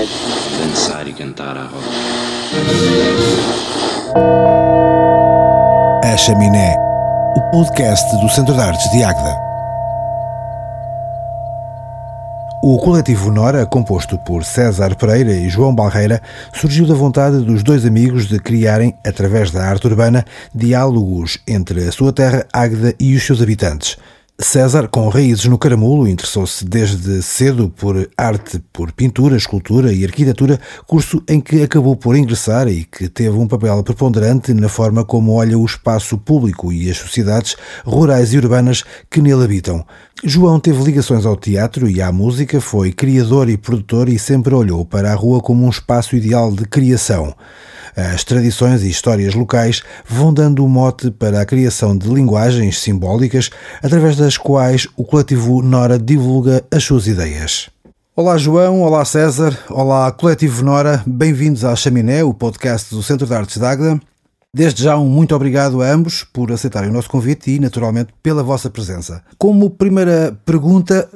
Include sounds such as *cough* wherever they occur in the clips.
noite. Dançar e cantar à roda. A Chaminé, o podcast do Centro de Artes de Águeda. O coletivo Nora, composto por César Pereira e João Balreira, surgiu da vontade dos dois amigos de criarem, através da arte urbana, diálogos entre a sua terra, Águeda, e os seus habitantes – César, com raízes no caramulo, interessou-se desde cedo por arte, por pintura, escultura e arquitetura, curso em que acabou por ingressar e que teve um papel preponderante na forma como olha o espaço público e as sociedades rurais e urbanas que nele habitam. João teve ligações ao teatro e à música, foi criador e produtor e sempre olhou para a rua como um espaço ideal de criação. As tradições e histórias locais vão dando o mote para a criação de linguagens simbólicas através das quais o coletivo Nora divulga as suas ideias. Olá João, olá César, olá Coletivo Nora, bem-vindos à Chaminé, o podcast do Centro de Artes de Águeda. Desde já um muito obrigado a ambos por aceitarem o nosso convite e, naturalmente, pela vossa presença. Como primeira pergunta,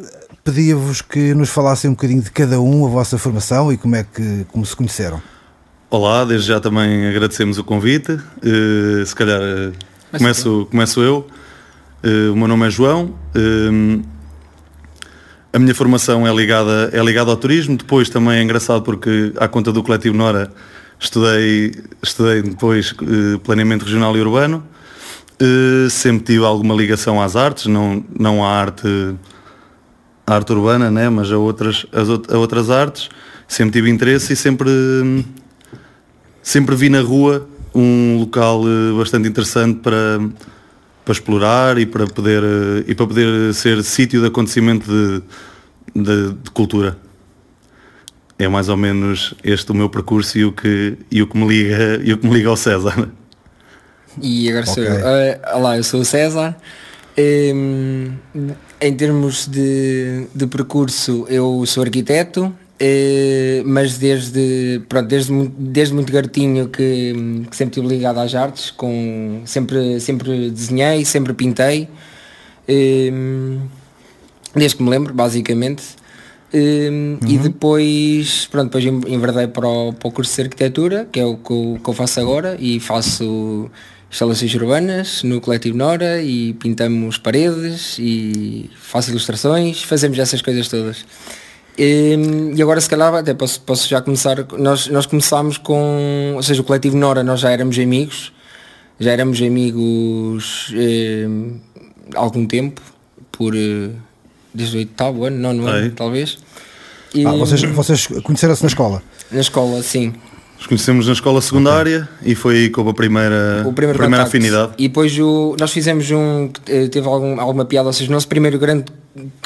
pedia-vos que nos falassem um bocadinho de cada um, a vossa formação e como é que como se conheceram. Olá, desde já também agradecemos o convite. Uh, se calhar uh, começo, começo eu. Uh, o meu nome é João. a minha formação é ligada, é ligada ao turismo. Depois também é engraçado porque, à conta do coletivo Nora, estudei, estudei depois planeamento regional e urbano. sempre tive alguma ligação às artes, não, não à arte, à arte urbana, né? mas a outras, a outras artes. Sempre tive interesse e sempre sempre vi na rua um local eh, bastante interessante para, para explorar e para poder, eh, e para poder ser sítio de acontecimento de, de, de, cultura. É mais ou menos este o meu percurso e o que, e o que, me, liga, e o que me liga ao César. E agora okay. sou eu. Uh, olá, eu sou o César. Um, em termos de, de percurso, eu sou arquiteto, Uh, mas desde, pronto, desde, desde muito garotinho que, que, sempre estive ligado às artes, com, sempre, sempre desenhei, sempre pintei, uh, desde que me lembro, basicamente. Uh, uhum. E depois, pronto, depois enverdei para o, para o curso de arquitetura, que é o que eu, que eu faço agora, e faço instalações urbanas no Coletivo Nora e pintamos paredes e faço ilustrações, fazemos essas coisas todas. E, e, agora se calhar até posso, posso já começar, nós, nós começámos com, ou seja, o coletivo Nora nós já éramos amigos, já éramos amigos eh, há algum tempo, por eh, desde o oitavo ano, nono ano, talvez. E, ah, vocês, vocês conheceram-se na escola? Na escola, sim. Nos conhecemos na escola secundária okay. e foi aí que houve a primeira, o primeiro primeira afinidade. E depois o, nós fizemos um, eh, teve algum, alguma piada, ou seja, o nosso primeiro grande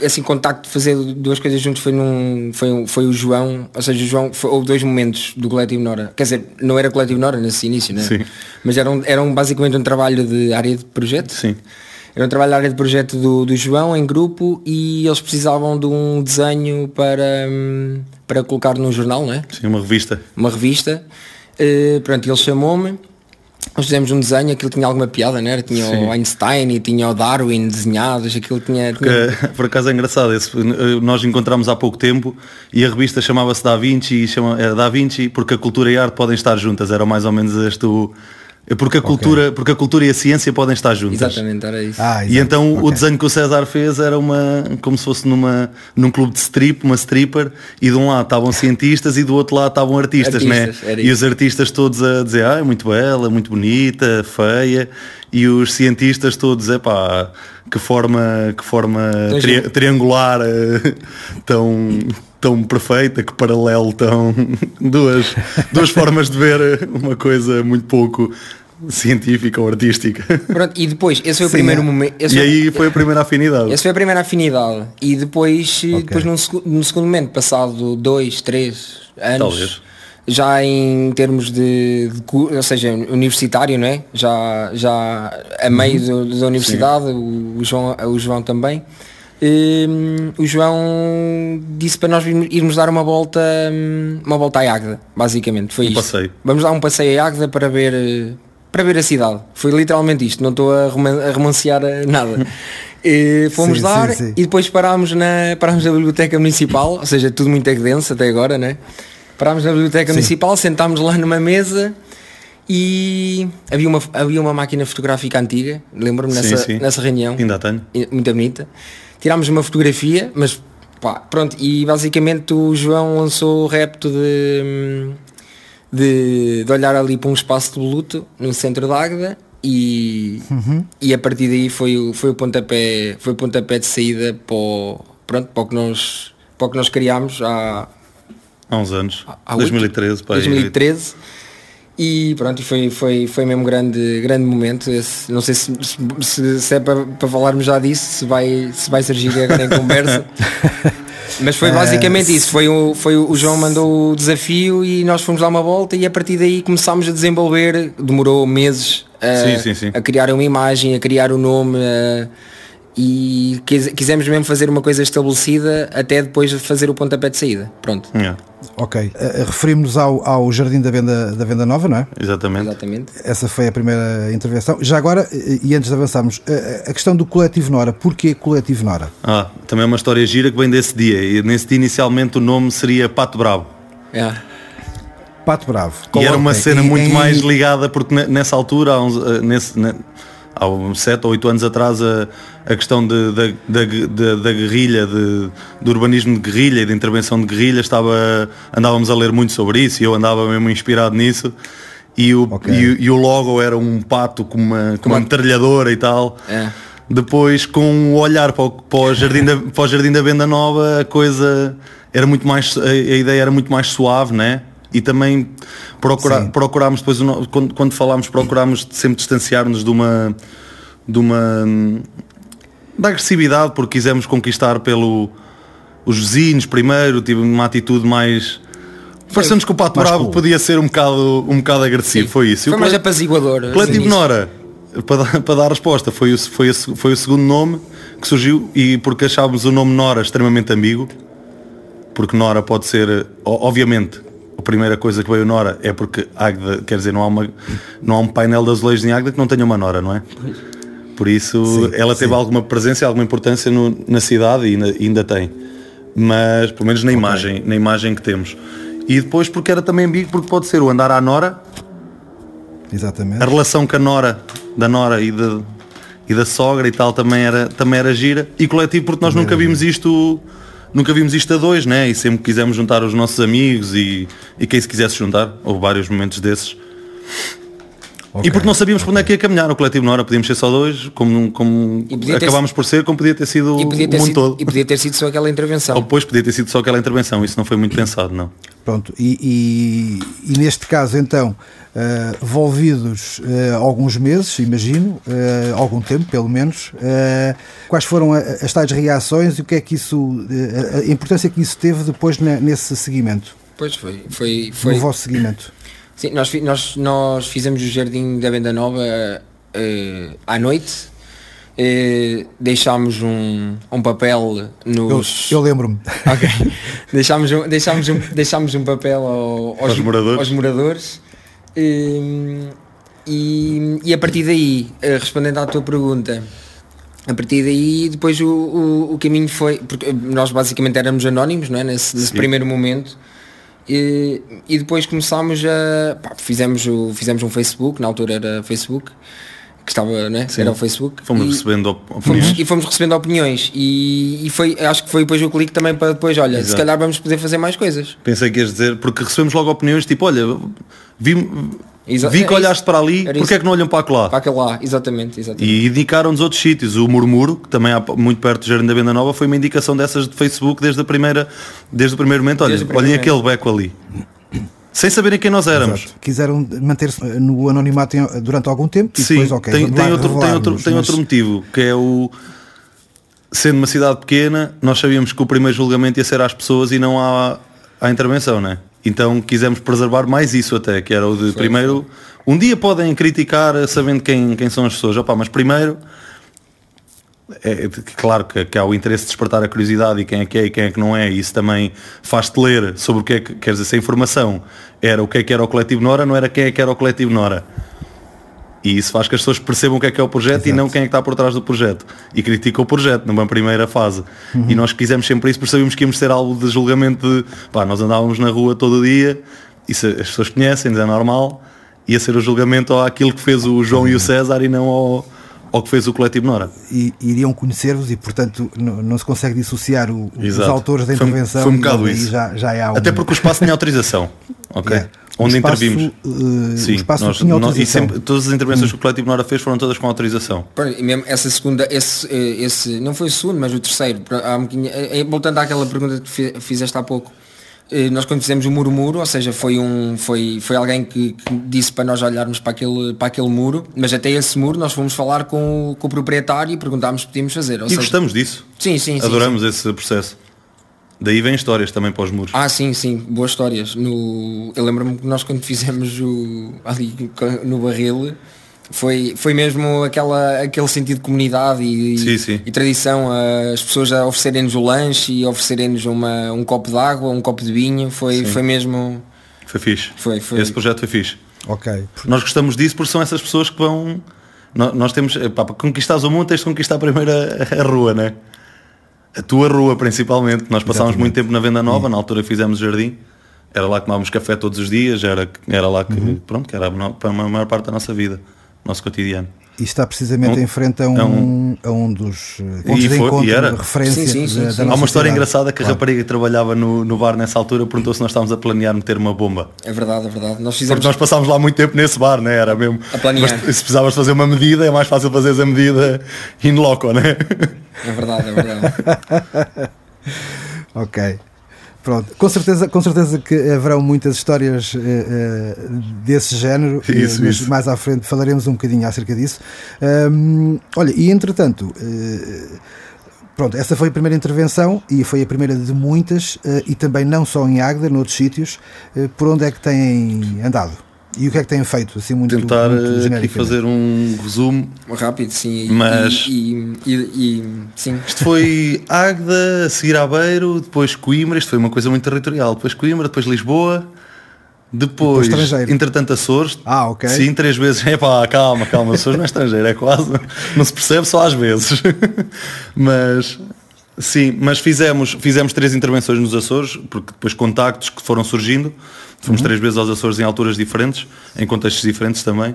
assim, contacto de fazer duas coisas juntos foi, num, foi, foi o João, ou seja, o João, foi, houve dois momentos do Coletivo Nora, quer dizer, não era Coletivo Nora nesse início, né? Mas era, um, era um, basicamente um trabalho de área de projeto. Sim. Era um trabalho de área de projeto do, do João em grupo e eles precisavam de um desenho para, para colocar num jornal, né? Sim, uma revista. Uma revista. Uh, pronto, ele chamou-me nós fizemos um desenho, aquilo tinha alguma piada, né? Tinha Sim. o Einstein e tinha o Darwin desenhados, aquilo tinha. tinha... Porque, *laughs* por acaso é engraçado, esse, nós encontramos há pouco tempo e a revista chamava-se Da Vinci e chama, era Da Vinci porque a cultura e a arte podem estar juntas, era mais ou menos este o, é porque a, cultura, okay. porque a cultura e a ciência podem estar juntas. Exatamente, era isso. Ah, e então okay. o desenho que o César fez era uma como se fosse numa, num clube de strip, uma stripper, e de um lado estavam cientistas e do outro lado estavam artistas, né? artistas né? E os artistas todos a dizer, ah, é muito bela, muito bonita, feia, e os cientistas todos, é pá, que forma, que forma tri triangular eh, tão tão perfeita, que paralelo tão *laughs* duas, duas formas de ver uma coisa muito pouco científica ou artística. Pronto, e depois, esse foi o Sim, primeiro é. momento. E foi, aí foi a primeira afinidade. Essa foi a primeira afinidade. E depois, okay. depois num, num, segundo momento, passado dois, três anos, Talvez. já em termos de, de, ou seja, universitário, não é? Já, já a meio uhum. do, da universidade, o João, o João também. Um, o João disse para nós irmos dar uma volta uma volta à Águeda, basicamente foi um isto. passeio. Vamos dar um passeio à Águeda para ver para ver a cidade. Foi literalmente isto, não estou a, a romancear nada. E fomos sim, dar sim, sim. e depois parámos na, parámos na biblioteca municipal, ou seja, tudo muito denso até agora, né? parámos na biblioteca municipal, sentámos lá numa mesa e havia uma, havia uma máquina fotográfica antiga, lembro-me nessa, nessa reunião. Ainda tenho. Muito bonita. Tirámos uma fotografia, mas pá, pronto, e basicamente o João lançou o repto de, de, de olhar ali para um espaço de luto no centro da Águeda e, uhum. e a partir daí foi, foi o pontapé, foi o pontapé de saída para o, pronto, para o que nós, para o que nós criámos há, há uns anos, há 2013, 2013 e pronto, foi, foi, foi mesmo grande, grande momento. Esse, não sei se, se, se é para, para falarmos já disso, se vai, se vai surgir agora em conversa. *laughs* Mas foi basicamente isso, foi o, foi o João mandou o desafio e nós fomos dar uma volta e a partir daí começámos a desenvolver, demorou meses a, sim, sim, sim. a criar uma imagem, a criar o um nome a, e quisemos mesmo fazer uma coisa estabelecida até depois de fazer o pontapé de saída. Pronto. Yeah. Ok. Uh, Referimos-nos ao, ao Jardim da Venda, da Venda Nova, não é? Exatamente. Exatamente. Essa foi a primeira intervenção. Já agora, e antes de avançarmos, a, questão do coletivo Nora. Porquê coletivo Nora? Ah, também é uma história gira que vem desse dia. E nesse dia inicialmente o nome seria Pato Bravo. Yeah. Pato Bravo. E era uma cena muito em... mais ligada, porque nessa altura, uns, eh, nesse, há uns 7 ou 8 anos atrás a, a questão de, da, da, da, da guerrilha, de, do urbanismo de guerrilha e de intervenção de guerrilha, estava, andávamos a ler muito sobre isso e eu andava mesmo inspirado nisso. E o, okay. e, e, o logo era um pato com uma, com uma metralhadora e tal. É. Depois com o olhar para o, para, o jardim da, para o Jardim da Venda Nova a coisa era muito mais, a, a ideia era muito mais suave, né? E também procurar, procurámos depois quando, quando falámos procurámos sempre distanciar-nos de uma de uma da agressividade porque quisemos conquistar pelo os vizinhos primeiro tive uma atitude mais parecendo que o Pato Bravo cool. podia ser um bocado um bocado agressivo. Sim. foi isso. Foi mais apaziguador coletivo assim, Nora para dar, para dar a resposta. Foi o, foi, o, foi o segundo nome que surgiu e porque achávamos o nome Nora extremamente ambíguo porque Nora pode ser obviamente a primeira coisa que veio Nora é porque Águeda, quer dizer, não há, uma, não há um painel de azulejos em Águeda que não tenha uma Nora, não é? Por isso sim, ela teve sim. alguma presença, alguma importância no, na cidade e ainda, ainda, tem. Mas, pelo menos na okay. imagem, na imagem que temos. E depois porque era também ambíguo, porque pode ser o andar à Nora. Exatamente. A relação com a Nora, da Nora e, de, e da sogra e tal também era, também era gira. E coletivo porque nós também nunca vimos isto nunca vimos isto a dois, né? E sempre quisemos juntar os nossos amigos e, e quem se quisesse juntar. Houve vários momentos desses. Okay, e porque não sabíamos okay. para onde é que ia caminhar o coletivo não era, podíamos ser só dois, como, como acabámos por ser, como podia ter sido o mundo sido, todo. E podia ter sido só aquela intervenção. Ou depois podia ter sido só aquela intervenção, isso não foi muito pensado, não. Pronto, e, e, e neste caso então, uh, envolvidos uh, alguns meses, imagino, uh, algum tempo pelo menos, quais foram as tais reações e o que é que isso, a importância que isso teve depois nesse seguimento? Pois foi, foi, foi. No vosso seguimento. Sim, nós, nós, nós fizemos o Jardim da Venda Nova à noite, eh, deixámos um, um papel nos. Eu, eu lembro-me. Ok. *laughs* deixámos, um, deixámos, um, deixámos um papel ao, aos, aos, moradores. Aos moradores eh, e, e a partir daí, eh, respondendo à tua pergunta, a partir daí depois o, o, o, caminho foi. Porque nós basicamente éramos anónimos não é? nesse, nesse primeiro momento. E, e depois começámos a. Pá, fizemos, o, fizemos um Facebook, na altura era Facebook que estava, né? Sim. era o Facebook. Fomos e recebendo opiniões. Fomos, e fomos recebendo opiniões. E, e, foi, acho que foi depois o clique também para depois, olha, Exato. se calhar vamos poder fazer mais coisas. Pensei que ias dizer, porque recebemos logo opiniões tipo, olha, vi, Exa vi que olhaste para ali, porque é que não olham para lá? Para lá, exatamente, exatamente. E indicaram-nos outros sítios. O Murmuro, que também há muito perto do Jardim da Venda Nova, foi uma indicação dessas de Facebook desde, a primeira, desde o primeiro momento. Olha, olhem aquele beco ali sem saberem quem nós éramos. Exato. Quiseram manter-se no anonimato durante algum tempo e Sim, depois, ok, tem, tem outro, tem, outro, tem outro motivo, que é o sendo uma cidade pequena, nós sabíamos que o primeiro julgamento ia ser às pessoas e não à, à intervenção, né? Então quisemos preservar mais isso até, que era o de primeiro, um dia podem criticar sabendo quem, quem são as pessoas, opa, mas primeiro é, é, claro que, que, há o interesse de despertar a curiosidade e quem é que é e quem é que não é, e isso também faz-te ler sobre o que é que, quer dizer, se a informação era o que é que era o coletivo Nora, não era quem é que era o coletivo Nora. E isso faz que as pessoas percebam o que é que é o projeto Exato. e não quem é que está por trás do projeto. E critica o projeto numa primeira fase. Uhum. E nós quisemos sempre isso porque sabíamos que íamos ser algo de julgamento de pá, nós andávamos na rua todo dia, isso as pessoas conhecem, é normal, ia ser o julgamento àquilo que fez o João uhum. e o César e não ao, ao que fez o coletivo Nora. E iriam conhecer-vos e, portanto, não, não, se consegue dissociar o, os autores da intervenção. Foi, foi um bocado isso. Já, já há um... Até porque o espaço tinha autorização. *laughs* ok? Yeah onde espaço, intervimos. Uh, Sim, espaço nós, nós, e sempre, todas as intervenções hum. que o coletivo Nora fez foram todas com autorização. E mesmo essa segunda, esse, eh, esse, não foi o segundo, mas o terceiro, eh, voltando àquela pergunta que fizeste há pouco, nós quando fizemos o muro muro, ou seja, foi um foi foi alguém que, que, disse para nós olharmos para aquele para aquele muro, mas até esse muro nós fomos falar com, com o proprietário e perguntámos se podíamos fazer. e seja, gostamos disso. Sim, sim, Adoramos sim, sim. esse processo. Daí vem histórias também para os muros. Ah, sim, sim, boas histórias. No, eu lembro-me que nós quando fizemos o, ali no barril foi, foi mesmo aquela, aquele sentido de comunidade e, sim, sim. e tradição, as pessoas a oferecerem-nos o lanche e oferecerem-nos um copo de água, um copo de vinho, foi, foi mesmo. Foi fixe. Foi, foi. Esse projeto foi fixe. Ok. Nós gostamos disso porque são essas pessoas que vão. Nós, nós temos. Pá, para conquistar o mundo tens de conquistar primeiro a, a rua, né? A tua rua, principalmente. Nós passámos muito tempo na Venda Nova, uhum. na altura fizemos jardim. Era lá que tomávamos café todos os dias, era, era lá que, uhum. pronto, que era para a maior parte da nossa vida, nosso cotidiano. E está precisamente um, em frente a um, um, a um dos eh, pontos e de encontro, e era. referência sim, sim, sim, da, da Há uma história cidade. engraçada que claro. a rapariga que trabalhava no, no bar nessa altura perguntou se nós estávamos a planear meter uma bomba. É verdade, é verdade. Nós fizemos... Porque nós passámos lá muito tempo nesse bar, né? era mesmo. A planear. Mas, se precisavas fazer uma medida, é mais fácil fazer a medida in loco, né? É verdade, é verdade. *laughs* ok. Pronto, com certeza, com certeza que haverão muitas histórias uh, desse género, isso, mas isso. mais à frente falaremos um bocadinho acerca disso. Um, olha, e entretanto, uh, pronto, essa foi a primeira intervenção e foi a primeira de muitas, e também não só em Águeda, noutros sítios. por onde é que têm andado? E o que é que têm feito? Assim, muito, Tentar muito aqui fazer um resumo rápido, sim. Mas e, e, e, sim. isto foi Águeda, a seguir Aveiro, depois Coimbra, isto foi uma coisa muito territorial. Depois Coimbra, depois Lisboa, depois, entretanto, Açores. Ah, ok. Sim, três vezes. *laughs* É pá, calma, calma, Açores não é estrangeiro, é quase. Não se percebe só às vezes. *laughs* mas sim, mas fizemos, fizemos três intervenções nos Açores, porque depois contactos que foram surgindo. Fomos uhum. três vezes aos Açores em alturas diferentes, em contextos diferentes também.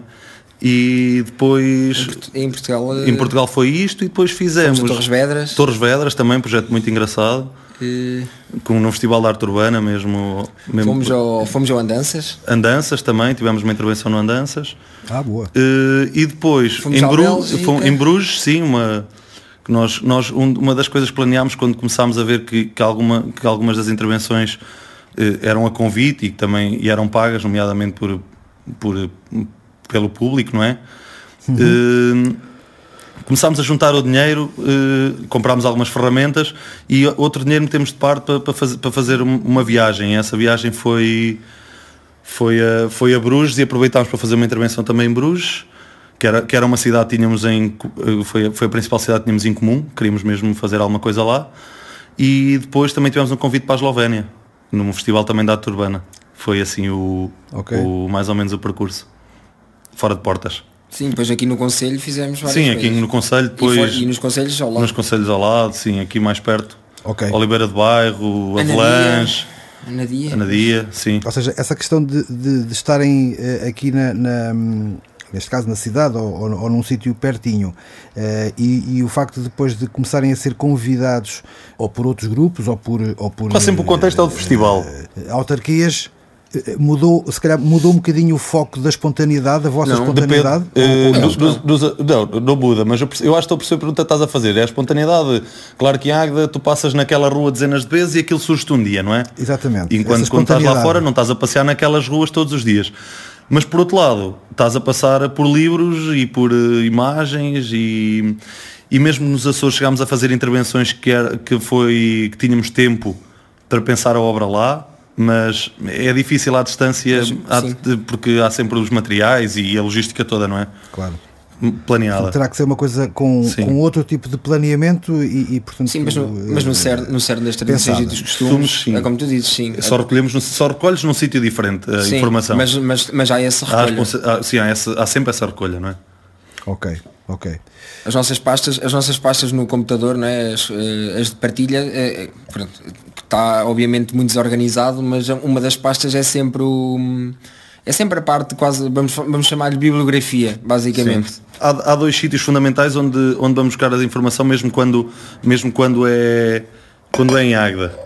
E depois em Portugal, em Portugal foi isto e depois fizemos Torres Vedras. Torres Vedras também, um projeto muito engraçado. E... Com no Festival de Arte Urbana mesmo. mesmo fomos, ao, fomos ao Andanças. Andanças também, tivemos uma intervenção no Andanças. Ah, boa. Uh, e depois fomos em, Bru fomos, em Bruges, sim, uma que nós, nós um, uma das coisas que planeámos quando começámos a ver que, que, alguma, que algumas das intervenções eh, eram a convite e também e eram pagas, nomeadamente por, por, pelo público, não é? Uhum. Uh, começámos a juntar o dinheiro, uh, comprámos algumas ferramentas e outro dinheiro metemos de parte para, para, fazer, para fazer uma viagem. Essa viagem foi, foi, a, foi a Bruges e aproveitámos para fazer uma intervenção também em Bruges, que era, que era uma cidade que tínhamos em. Foi, foi a principal cidade que tínhamos em comum, queríamos mesmo fazer alguma coisa lá. E depois também tivemos um convite para a Eslovénia num festival também da arte urbana. Foi assim o, okay. o mais ou menos o percurso. Fora de portas. Sim, depois aqui no Conselho fizemos várias Sim, aqui coisas. no Conselho depois. E, for, e, nos Conselhos ao lado. Nos Conselhos ao lado, sim, aqui mais perto. Okay. Oliveira de Bairro, Avalanche. Anadia. Anadia, sim. Ou seja, essa questão de, de, de estarem uh, aqui na, na neste caso na cidade ou, ou, ou num sítio pertinho, uh, e, e, o facto de depois de começarem a ser convidados ou por outros grupos ou por. Ou por sempre o contexto é o festival. Uh, autarquias eh, mudou, se calhar mudou um bocadinho o foco da espontaneidade, da vossa não, espontaneidade? Depende, uh, do, do, do, não, não muda, mas eu, eu acho que estou a perceber a pergunta que estás a fazer. É a espontaneidade. Claro que em Águeda tu passas naquela rua dezenas de vezes e aquilo surge-te um dia, não é? Exatamente. Enquanto quando estás lá fora não estás a passear naquelas ruas todos os dias. Mas por outro lado, estás a passar por livros e por uh, imagens e, e mesmo nos Açores chegámos a fazer intervenções que, era, que, foi, que tínhamos tempo para pensar a obra lá, mas é difícil à distância porque há sempre os materiais e a logística toda, não é? Claro. Planeada. Terá que ser uma coisa com, com outro tipo de planeamento e, e portanto. Sim, mas no, mas no cerne, no cerne das tradições e dos costumes, sim. é como tu dizes, sim. Só recolhemos, só recolhes num sítio diferente a sim, informação. Mas, mas, mas há essa recolha. Há, sim, há, essa, há sempre essa recolha, não é? Ok, ok. As nossas pastas, as nossas pastas no computador, não é? as, eh, as de partilha, é, pronto, está obviamente muito desorganizado, mas uma das pastas é sempre o é sempre a parte quase, vamos, vamos chamar-lhe bibliografia, basicamente. Há, há, dois sítios fundamentais onde, onde vamos buscar a informação mesmo quando, mesmo quando, é, quando é em Águeda,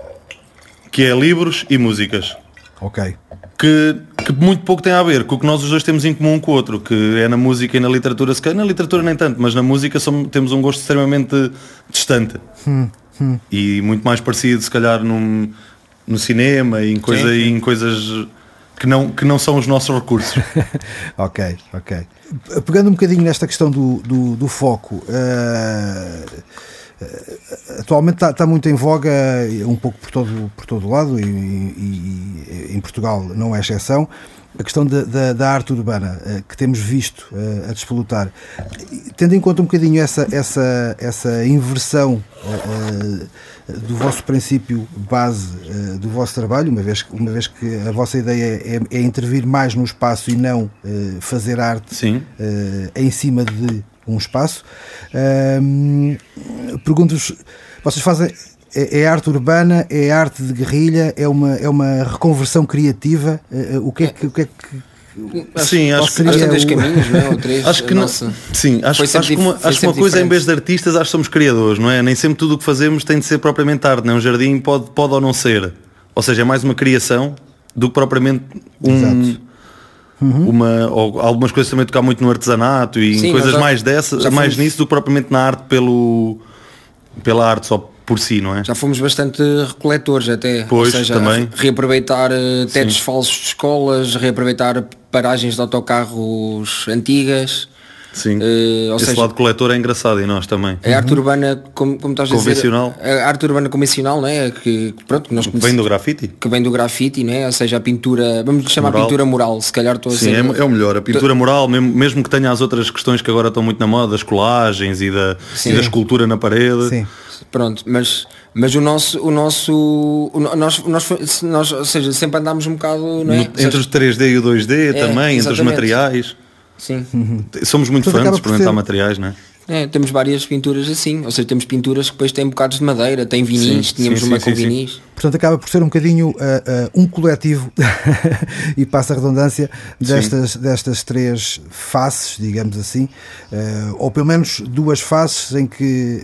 que é livros e músicas. Ok. Que, que muito pouco tem a ver com o que nós os dois temos em comum com o outro, que é na música e na literatura, se na literatura nem tanto, mas na música somos, temos um gosto extremamente distante. Hum, hum. E muito mais parecido se calhar num, no cinema e em, coisa, e em coisas que não, que não são os nossos recursos. *laughs* ok, ok. Pegando um bocadinho nesta questão do, do, do foco, uh, atualmente está, está, muito em voga, um pouco por todo, por todo lado, e, e, e em Portugal não é exceção, a questão da, da, da, arte urbana uh, que temos visto uh, a despolutar, tendo em conta um bocadinho essa, essa, essa inversão uh, do vosso princípio base do vosso trabalho, uma vez, uma vez que a vossa ideia é, é intervir mais no espaço e não fazer arte em cima de um espaço, pergunto-vos, vocês fazem é, é, arte urbana, é arte de guerrilha, é uma, é uma reconversão criativa. Eh, eh, o que é que. O que, é que sim, acho que seria dois caminhos, não é? Ou três, acho que não, sim, acho, acho que uma, acho uma coisa em vez de artistas, acho que somos criadores, não é? Nem sempre tudo o que fazemos tem de ser propriamente arte, não é? Um jardim pode, pode ou não ser. Ou seja, é mais uma criação do que propriamente um, Uhum. Uma, ou algumas coisas também tocar muito no artesanato e Sim, em coisas já, mais dessas, mais nisso do que propriamente na arte pelo, pela arte só por si, não é? Já fomos bastante recoletores até. Pois, ou seja, também. reaproveitar eh, tetos Sim. falsos de escolas, reaproveitar paragens de autocarros antigas. Sim, uh, esse seja, lado coletor é engraçado e nós também. A arte uhum. urbana, como, como estás a convencional. dizer, a arte urbana convencional, não é? Que, pronto, nós vem do grafite. Que vem do grafite, né? ou seja, a pintura, vamos chamar moral. pintura moral, se calhar estou a Sim, é, é, o melhor, a pintura moral, mesmo, mesmo que tenha as outras questões que agora estão muito na moda, das colagens e da, e da escultura na parede. Sim. Pronto, mas, mas o nosso, o nosso, o, nós, nós, nós, ou seja, sempre andámos um bocado, não é? Entre o 3D e o 2D é, também, exatamente. entre os materiais. Sim. Somos muito fãs de experimentar materiais, não é? É, temos várias pinturas assim, ou seja, temos pinturas que depois têm bocados de madeira, tem vinis, sim, tínhamos sim, uma sim, com vinis. Portanto, acaba por ser um bocadinho uh, uh, um coletivo, *laughs* e passa a redundância, destas, destas três faces, digamos assim, uh, ou pelo menos duas faces em que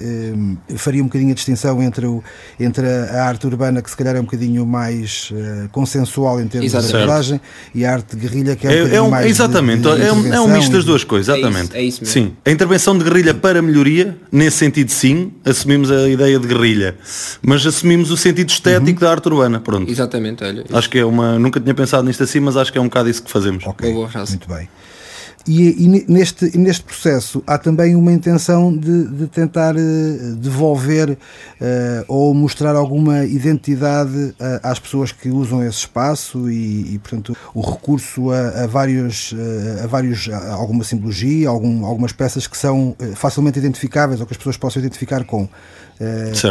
faria um bocadinho a distinção entre, o, entre a arte urbana, que se calhar é um bocadinho mais consensual em termos Exato. de abordagem, e a arte de guerrilha, que é um, é, é um mais. Exatamente, de, de é, um, é um misto das duas coisas, exatamente. É isso, é isso Sim, a intervenção de guerrilha para melhoria, nesse sentido sim, assumimos a ideia de guerrilha, mas assumimos o sentido estético uhum. da arte urbana, pronto. Exatamente, olha. Acho que é uma, nunca tinha pensado nisto assim, mas acho que é um bocado isso que fazemos. Ok, muito bem. E, e, neste, neste processo há também uma intenção de, de tentar uh, devolver uh, ou mostrar alguma identidade uh, às pessoas que usam esse espaço e, e portanto, o recurso a, a vários, a vários a alguma simbologia, algum, algumas peças que são facilmente identificáveis ou que as pessoas possam identificar com.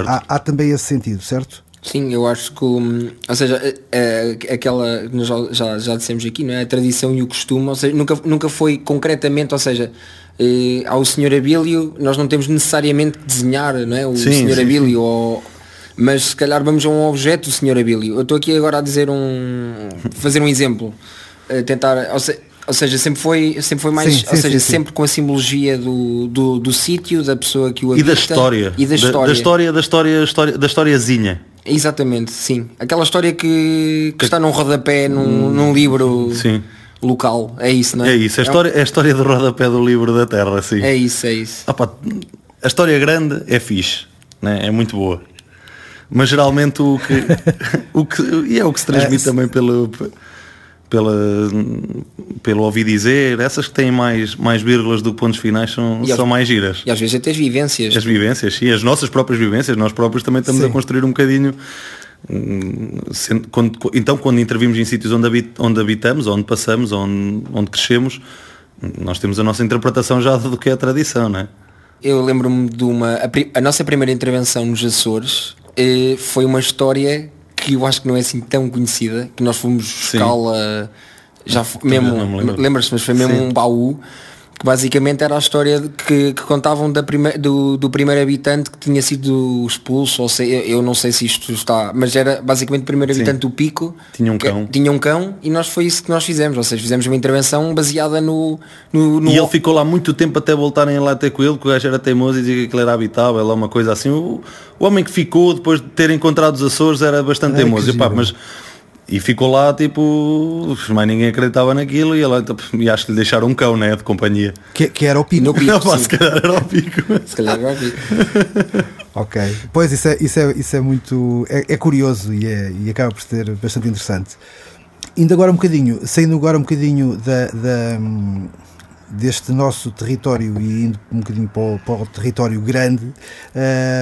Há, há também esse sentido, certo? Sim, eu acho que, hum, ou seja, é, aquela, nós já, já dissemos aqui, não é? a tradição e o costume, ou seja, nunca, nunca foi concretamente, ou seja, eh, ao Senhor Abílio, nós não temos necessariamente que desenhar não é? o sim, Senhor sim, Abílio, sim. Ou, mas se calhar vamos a um objeto do Senhor Abílio. Eu estou aqui agora a dizer um, fazer um exemplo, tentar, ou seja, ou seja, sempre foi, sempre foi mais, sim, ou seja, sempre com a simbologia do, do, do sítio, da pessoa que o habita. E da história. E da história. Da, da história, da história, história, da historiazinha. Exatamente, sim. Aquela história que, que está num rodapé num, num livro sim. local. É isso, não é? É isso, a história, é a história do rodapé do livro da Terra, sim. É isso, é isso. Opa, a história grande é fixe, né? é muito boa. Mas geralmente o que, *laughs* o que e é o que se transmite é, também pelo pela, pelo ouvir dizer, essas que têm mais, mais vírgulas do que pontos finais são, são mais giras. E às vezes até as vivências. As vivências, sim, as nossas próprias vivências, nós próprios também estamos sim. a construir um bocadinho. Hum, quando, então quando intervimos em sítios onde, habit, onde habitamos, onde passamos, onde, onde crescemos, Nós temos a nossa interpretação já do que é a tradição, não é? Eu lembro-me de uma. A, a, nossa primeira intervenção nos Açores eh, foi uma história que eu acho que não é assim tão conhecida, que nós fomos buscá-la já mesmo. Lembras-te, mas foi mesmo Sim. um baú que basicamente era a história que, que contavam da prime, do, do primeiro habitante que tinha sido expulso, ou sei, eu não sei se isto está, mas era basicamente o primeiro habitante Sim. do Pico. Tinha um cão. Tinha um cão e nós foi isso que nós fizemos, ou seja, fizemos uma intervenção baseada no... no, no... E ele ficou lá muito tempo até voltarem lá ter com ele, que o gajo era teimoso e dizia que aquilo era habitável, uma coisa assim. O, o homem que ficou depois de ter encontrado os Açores era bastante Ai, teimoso. E, pá, mas e ficou lá, tipo, mais ninguém acreditava naquilo e, ela, e acho que lhe deixaram um cão, né, de companhia. Que, que era o pico. No *laughs* pico Não, se calhar era o pico. Se calhar era o pico. *laughs* ok. Pois isso é, isso é, isso é muito. É, é curioso e, é, e acaba por ser bastante interessante. Indo agora um bocadinho, saindo agora um bocadinho da, da deste nosso território e indo um bocadinho para o, para o território grande.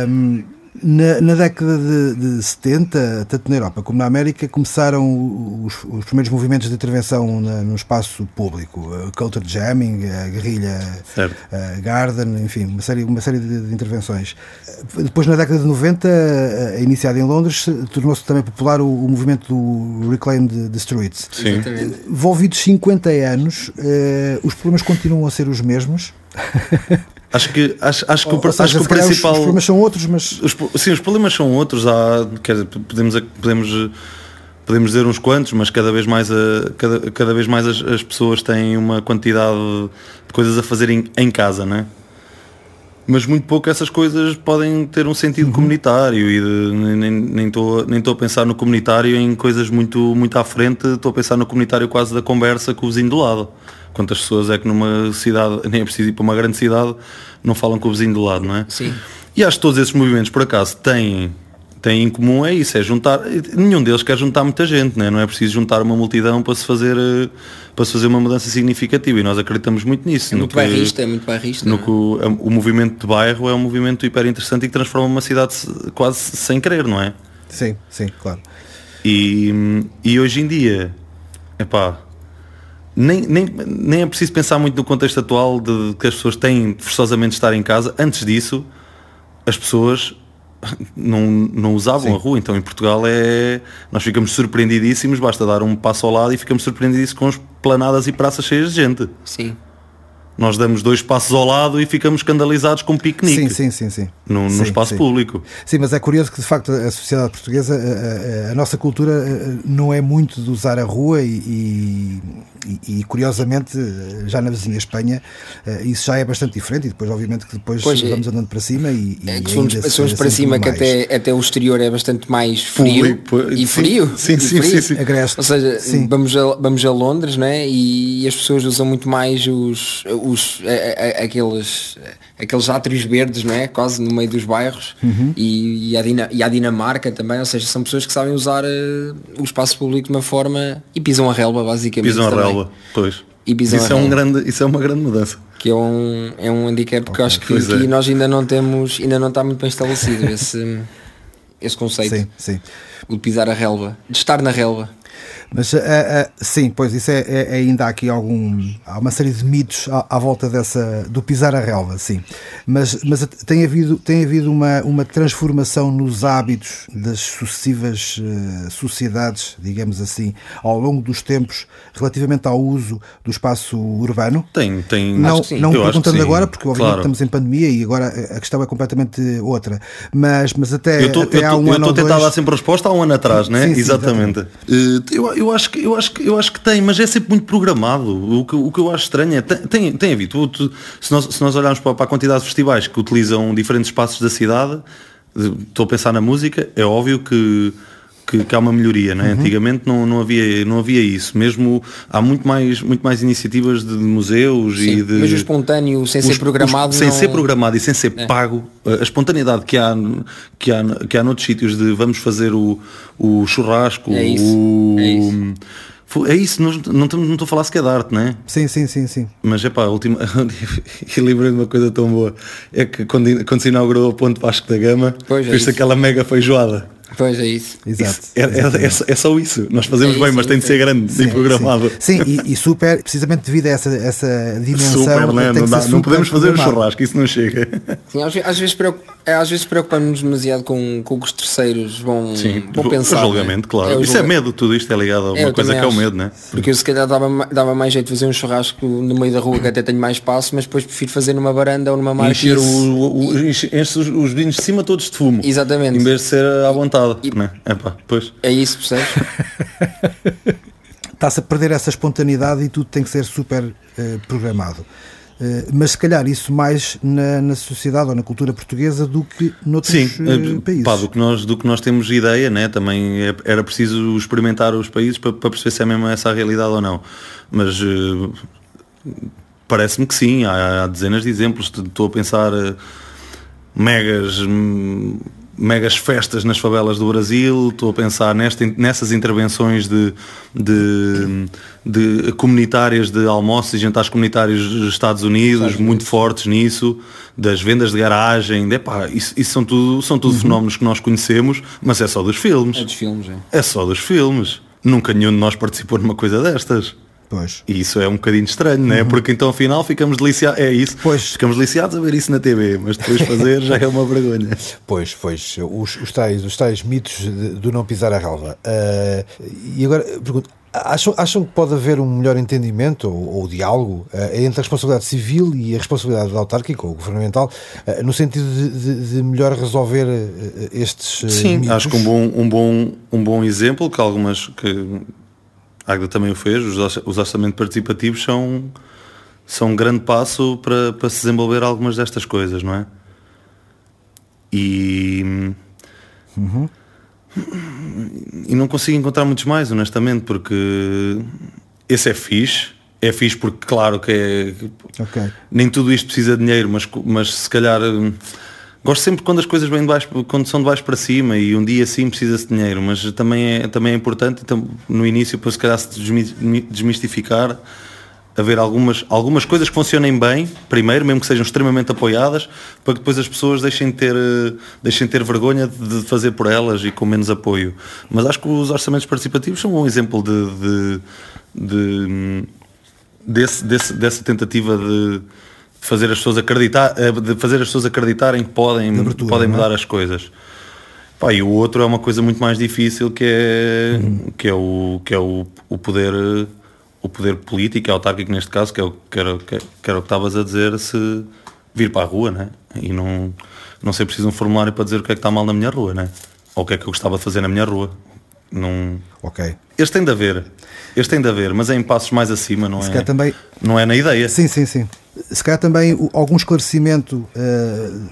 Um, na, na, década de, de 70, tanto na Europa como na América, começaram os, os primeiros movimentos de intervenção na, no espaço público. O culture jamming, a guerrilha a garden, enfim, uma série, uma série de, de, intervenções. Depois, na década de 90, iniciado em Londres, tornou-se também popular o, o, movimento do Reclaim the, the Streets. Sim. Envolvidos 50 anos, eh, os problemas continuam a ser os mesmos. *laughs* Acho que, acho, acho que, o, seja, acho que o principal. Os, os, problemas são outros, mas. Os, sim, os problemas são outros. Há, quer, podemos, podemos, podemos dizer uns quantos, mas cada vez mais, a, cada, cada vez mais as, as pessoas têm uma quantidade de coisas a fazerem em casa, né? mas muito pouco essas coisas podem ter um sentido uhum. comunitário e de, nem estou nem nem a pensar no comunitário em coisas muito, muito à frente, estou a pensar no comunitário quase da conversa com o vizinho do lado. Quantas pessoas é que numa cidade, *laughs* nem é preciso ir para uma grande cidade, não falam com o vizinho do lado, não é? Sim. E acho que todos esses movimentos, por acaso, têm, têm em comum é isso, é juntar, nenhum deles quer juntar muita gente, não é? Não é preciso juntar uma multidão para se fazer, eh, para se fazer uma mudança significativa e nós acreditamos muito nisso. É muito bairrista, é muito bairrista. No que o, o movimento de bairro é um movimento hiper interessante e que transforma uma cidade quase sem querer, não é? Sim, sim, claro. E, e hoje em dia, epá, nem, nem, nem é preciso pensar muito no contexto atual de que as pessoas têm forçosamente de estar em casa. Antes disso, as pessoas não, não usavam Sim. a rua, então em Portugal é. Nós ficamos surpreendidíssimos, basta dar um passo ao lado e ficamos surpreendidíssimos com as planadas e praças cheias de gente. Sim nós damos dois passos ao lado e ficamos escandalizados com um piquenique. Sim, sim, sim. sim. No, no espaço sim. público. Sim, mas é curioso que de facto a sociedade portuguesa, a, a, a nossa cultura não é muito de usar a rua e, e, e, curiosamente já na vizinha Espanha isso já é bastante diferente e depois obviamente que depois pois vamos é. andando para cima e, é que somos, somos para cima que até, até o exterior é bastante mais frio Público, e frio. Sim, sim, e frio. sim, sim, Ou seja, Vamos, a, vamos a Londres né? e as pessoas usam muito mais os os, a, a, aqueles, aqueles átrios verdes, não é? Quase no meio dos bairros uhum. e, e, a Dina, e a Dinamarca também, ou seja, são pessoas que sabem usar uh, o espaço público de uma forma e pisam a relva basicamente. Pisam a relva, pois. E isso, é um grande, isso é uma grande mudança. Que é um, é um handicap okay. que eu acho que aqui é. nós ainda não temos, ainda não está muito bem estabelecido *laughs* esse, esse conceito. Sim, sim. De pisar a relva, de estar na relva. Mas uh, uh, sim, pois isso é, é, é, ainda há aqui algum. Há uma série de mitos à, à, volta dessa do pisar a relva, sim. Mas, mas tem havido, tem havido uma, uma transformação nos hábitos das sucessivas uh, sociedades, digamos assim, ao longo dos tempos, relativamente ao uso do espaço urbano? Tem, tem. Não, não perguntando agora, porque obviamente claro. estamos em pandemia e agora a questão é completamente outra. Mas, mas até, eu tô, até eu há um eu ano. Eu estou a tentar dar sempre resposta há um ano atrás, né? Sim, sim, exatamente. exatamente. eu, eu, acho que, eu, acho que, eu acho que tem, mas é sempre muito programado. O que, o que eu acho estranho é. Tem, tem havido. Se, nós, se nós olharmos para, para a quantidade de festivais que utilizam diferentes espaços da cidade, estou a pensar na música, é óbvio que que, que há uma melhoria, né? Uhum. Antigamente não, não, havia, não havia isso. Mesmo há muito mais, muito mais iniciativas de museus Sim, e de. Mas o espontâneo, sem os, ser programado. Os, sem ser programado e sem ser é. pago, a espontaneidade que há, que há, que há noutros sítios de vamos fazer o, o churrasco, é isso. o. É isso. É isso, não, não, não estou a falar sequer de arte, não é? Sim, sim, sim, sim. Mas é pá, a última. *laughs* e lembrei de uma coisa tão boa. É que quando, quando se inaugurou o ponto Vasco da Gama, pois é aquela mega feijoada. Pois é isso. Exato. Isso, é, é, é, é, só isso. Nós fazemos é bem, mas tem de ser grande sim, e programado. Sim, sim e, e, super, precisamente devido a essa, essa dimensão. Super, né? não, dá, não podemos fazer o churrasco, isso não chega. Sim, às, às vezes, é, às vezes preocupamos-nos demasiado com, com o que os terceiros vão, sim, vão pensar. O julgamento, né? claro. É, isso é medo, tudo isto é ligado a uma coisa que é o medo, né? Porque eu se calhar dava, dava mais jeito de fazer um churrasco no meio da rua que até tenho mais espaço, mas depois prefiro fazer numa varanda ou numa. Encher, o, o, encher os, os vinhos de cima todos de fumo. Exatamente. Em vez de ser à vontade. E, né? Epá, pois. É isso, percebes? *laughs* Está-se a perder essa espontaneidade e tudo tem que ser super uh, programado. Uh, mas se calhar isso mais na, na, sociedade ou na cultura portuguesa do que noutros Sim, uh, países. Pá, do, que nós, do que nós temos ideia, né? também é, era preciso experimentar os países para, para, perceber se é mesmo essa a realidade ou não. Mas parece-me que sim, há, há, dezenas de exemplos. Estou a pensar megas megas festas nas favelas do Brasil, estou a pensar nesta, nessas intervenções de, de, de, comunitárias de almoços e jantares comunitários dos Estados Unidos, muito fortes nisso, das vendas de garagem, de, epá, isso, isso são tudo, são tudo uhum. fenómenos que nós conhecemos, mas é só dos filmes. É dos filmes, é. É só dos filmes. Nunca nenhum de nós participou numa coisa destas. Pois. E isso é um bocadinho estranho, não é? Uhum. Porque então afinal ficamos deliciados, é isso, pois. ficamos deliciados a ver isso na TV, mas depois fazer já é uma vergonha. *laughs* Pois, pois, os, os, tais, os tais mitos do não pisar a relva. Uh, e agora, pergunto, Acham, acham que pode haver um melhor entendimento ou, ou diálogo uh, entre a responsabilidade civil e a responsabilidade autárquica ou governamental, uh, no sentido de, de, de melhor resolver uh, estes. Sim, mitos? acho que um bom, um, bom, um bom exemplo que algumas que a também o fez, os orçamentos participativos são, são um grande passo para, para se desenvolver algumas destas coisas, não é? E. Uhum. E não consigo encontrar muitos mais, honestamente, porque esse é fixe. É fixe porque, claro, que é. Okay. Nem tudo isto precisa de dinheiro, mas, mas se calhar Gosto sempre quando as coisas vêm de baixo, quando são de baixo para cima e um dia sim precisa-se de dinheiro, mas também é, também é importante então, no início para se calhar se desmistificar, haver algumas, algumas coisas que funcionem bem, primeiro, mesmo que sejam extremamente apoiadas, para que depois as pessoas deixem de ter, deixem de ter vergonha de fazer por elas e com menos apoio. Mas acho que os orçamentos participativos são um exemplo de, de, de desse, desse, dessa tentativa de fazer as pessoas acreditar, eh, de fazer as pessoas acreditarem que podem, abertura, podem é? mudar é? as coisas. Pá, e o outro é uma coisa muito mais difícil que é, uhum. que é, o, que é o, o poder o poder político, autárquico neste caso, que, é o, que, era, que, era o que estavas a dizer, se vir para a rua, né? E não, não ser preciso um formulário para dizer o que é que está mal na minha rua, né? Ou o que é que eu gostava de fazer na minha rua. Não... Ok. Este tem de haver. Este tem de haver, mas é em passos mais acima, não é? Também... Não é na ideia. Sim, sim, sim se calhar também algum esclarecimento uh,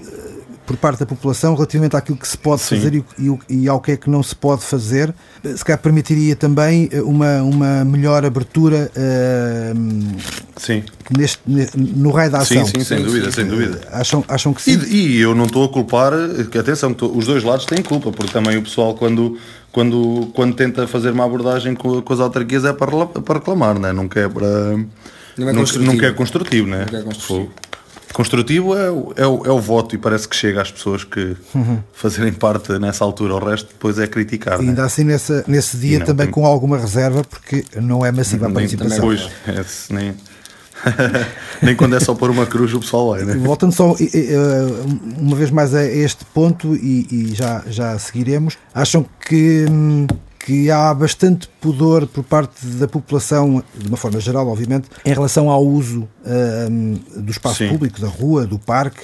por parte da população relativamente àquilo que se pode Sim. fazer e, e, e, ao que é que não se pode fazer, se calhar permitiria também uma, uma melhor abertura uh, sim. Neste, no raio da ação. Sim, sim, sem dúvida, sem dúvida. Acham, acham que sim? E, e eu não estou a culpar, que atenção, os dois lados têm culpa, porque também o pessoal quando quando, quando tenta fazer uma abordagem com, com as autarquias é para, para reclamar, não é? nunca é para não é construtivo. Nunca é construtivo, né? Nunca é construtivo. Construtivo é, o, é, é o voto e parece que chega às pessoas que uhum. fazerem parte nessa altura, o resto depois é criticar. E ainda né? assim nessa, nesse dia também tem... com alguma reserva, porque não é massiva a participação. Pois, é, nem, *laughs* nem quando é só pôr uma cruz o pessoal vai, né? Voltando só uma vez mais a este ponto e, e já, já seguiremos, acham que hum, que há bastante pudor por parte da população, de uma forma geral, obviamente, em relação ao uso uh, do espaço Sim. público, da rua, do parque,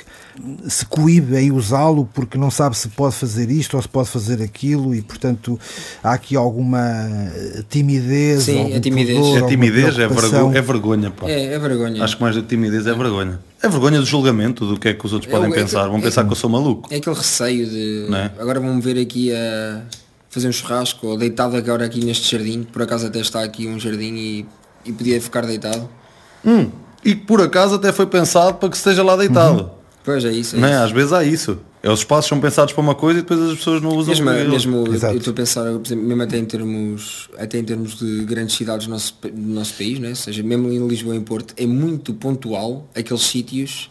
se coíbe em usá-lo porque não sabe se pode fazer isto ou se pode fazer aquilo e, portanto, há aqui alguma timidez. Sim, é timidez. Pudor, é timidez, é vergonha, é vergonha. Pá. É, é vergonha. Acho que mais do que timidez é, é vergonha. É vergonha do julgamento, do que é que os outros é, podem é, pensar. Vão pensar que eu sou maluco. É aquele receio de. É? Agora vão ver aqui a fazer um churrasco ou deitado agora aqui neste jardim, por acaso até está aqui um jardim e, e podia ficar deitado. Hum, e por acaso até foi pensado para que esteja lá deitado. Uhum. Pois é isso. É não é? Às vezes há isso. É, os espaços são pensados para uma coisa e depois as pessoas não usam mesmo, mesmo eu, eu estou a pensar, mesmo até em termos, até em termos de grandes cidades do nosso, do nosso país, né? ou seja, mesmo em Lisboa e em Porto, é muito pontual aqueles sítios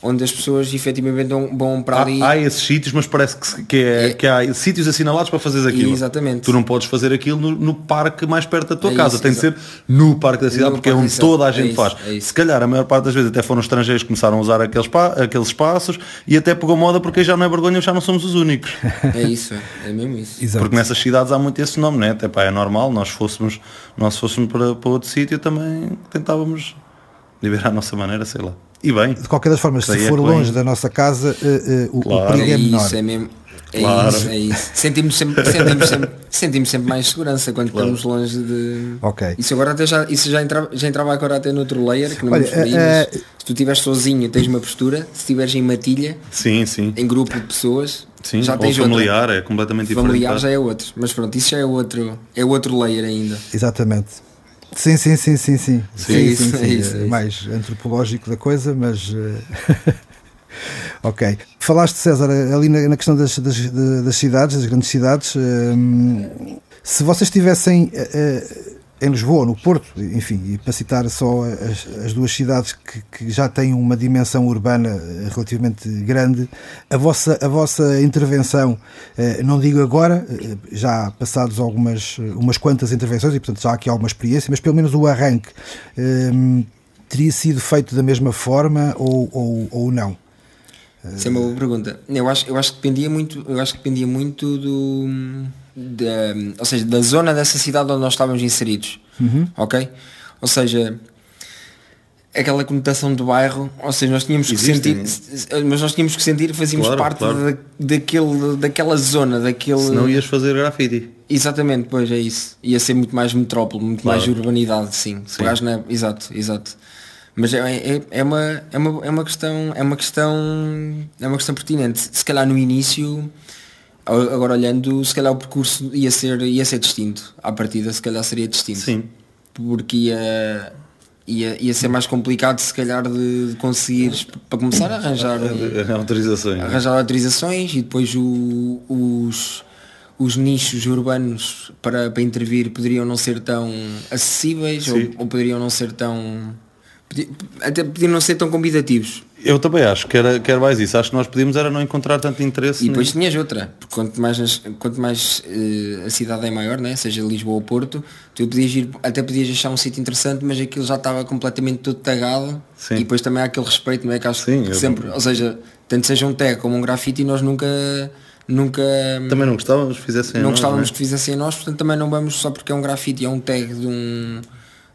onde as pessoas efetivamente vão para ali. Há, há esses sítios, mas parece que, que, é, é, que há sítios assinalados para fazer aquilo. Exatamente. Tu não podes fazer aquilo no, no parque mais perto da tua é casa, isso, tem de ser no parque da cidade, no porque é onde toda a gente é faz. É Se calhar a maior parte das vezes até foram estrangeiros que começaram a usar aqueles, aqueles espaços e até pegou moda porque já não é vergonha, já não somos os únicos. É isso, é mesmo isso. Exato. Porque nessas cidades há muito esse nome, né? até pá, é normal, nós fôssemos, nós fôssemos para, para outro sítio também tentávamos viver à nossa maneira, sei lá. E bem. De qualquer das formas, se é for longe da nossa casa, uh, uh, claro. o, perigo é, é menor. Isso, é mesmo. É claro. isso, é isso. Sentimos sempre, *laughs* sentimos sempre, sentimos sempre mais segurança quando claro. estamos longe de. Ok. Isso agora até já, isso já entrava, já entrava agora até no outro layer, que não Olha, me uh, se tu estiveres sozinho tens uma postura, se estiveres em matilha, sim, sim. em grupo de pessoas, sim, já tens familiar, outra. é completamente familiar diferente. Familiar já é outro, mas pronto, isso já é outro, é outro layer ainda. Exatamente. Sim, sim, sim, sim, sim. sim, é isso, sim, sim. É isso, é mais antropológico da coisa, mas eh, *laughs* ok. Falaste, César, ali na, questão das, das, das, cidades, das grandes cidades. Hum, se vocês tivessem uh, em Lisboa, no Porto, enfim, e para citar só as, as duas cidades que, que, já têm uma dimensão urbana eh, relativamente grande, a vossa, a vossa intervenção, eh, não digo agora, eh, já passados algumas umas quantas intervenções, e portanto já há aqui alguma experiência, mas pelo menos o arranque teria sido feito da mesma forma ou, ou, ou não? Essa é uma boa pergunta. Eu acho, eu acho que dependia muito, eu acho que dependia muito do da, ou seja, da zona dessa cidade onde nós estávamos inseridos. Uhum. Ok? Ou seja, aquela conotação do bairro, ou seja, nós tínhamos que sentir, mas nós tínhamos que sentir que fazíamos claro, parte claro. Da, daquele, daquela zona, daquele. Se não ias fazer grafite. Exatamente, pois é isso. Ia ser muito mais metrópole, muito claro. mais urbanidade, sim. sim. Na... Exato, exato. Mas é, é, é, uma, é, uma, é uma questão, é uma questão, é uma questão pertinente. Se calhar no início agora olhando, se calhar o percurso ia ser, ia ser distinto. À partida, se calhar seria distinto. Sim. Porque ia, ia, ia ser mais complicado, se calhar, de, de conseguir, para começar a arranjar autorizações. Arranjar autorizações e depois o, os, os nichos urbanos para, para intervir poderiam não ser tão acessíveis ou, ou poderiam não ser tão até poderiam não ser tão convidativos eu também acho que era, que era mais isso. Acho que nós podíamos era não encontrar tanto interesse. E depois tinhas outra, porque quanto mais, quanto mais uh, a cidade é maior, né? seja Lisboa ou Porto, tu podias ir, até podias achar um sítio interessante, mas aquilo já estava completamente todo tagado Sim. e depois também há aquele respeito, não é? Que acho Sim, que sempre, ou seja, tanto seja um tag como um grafite nós nunca nunca também não gostávamos que fizessem não nós, gostávamos é? que fizessem a nós, portanto também não vamos só porque é um grafite é um tag de um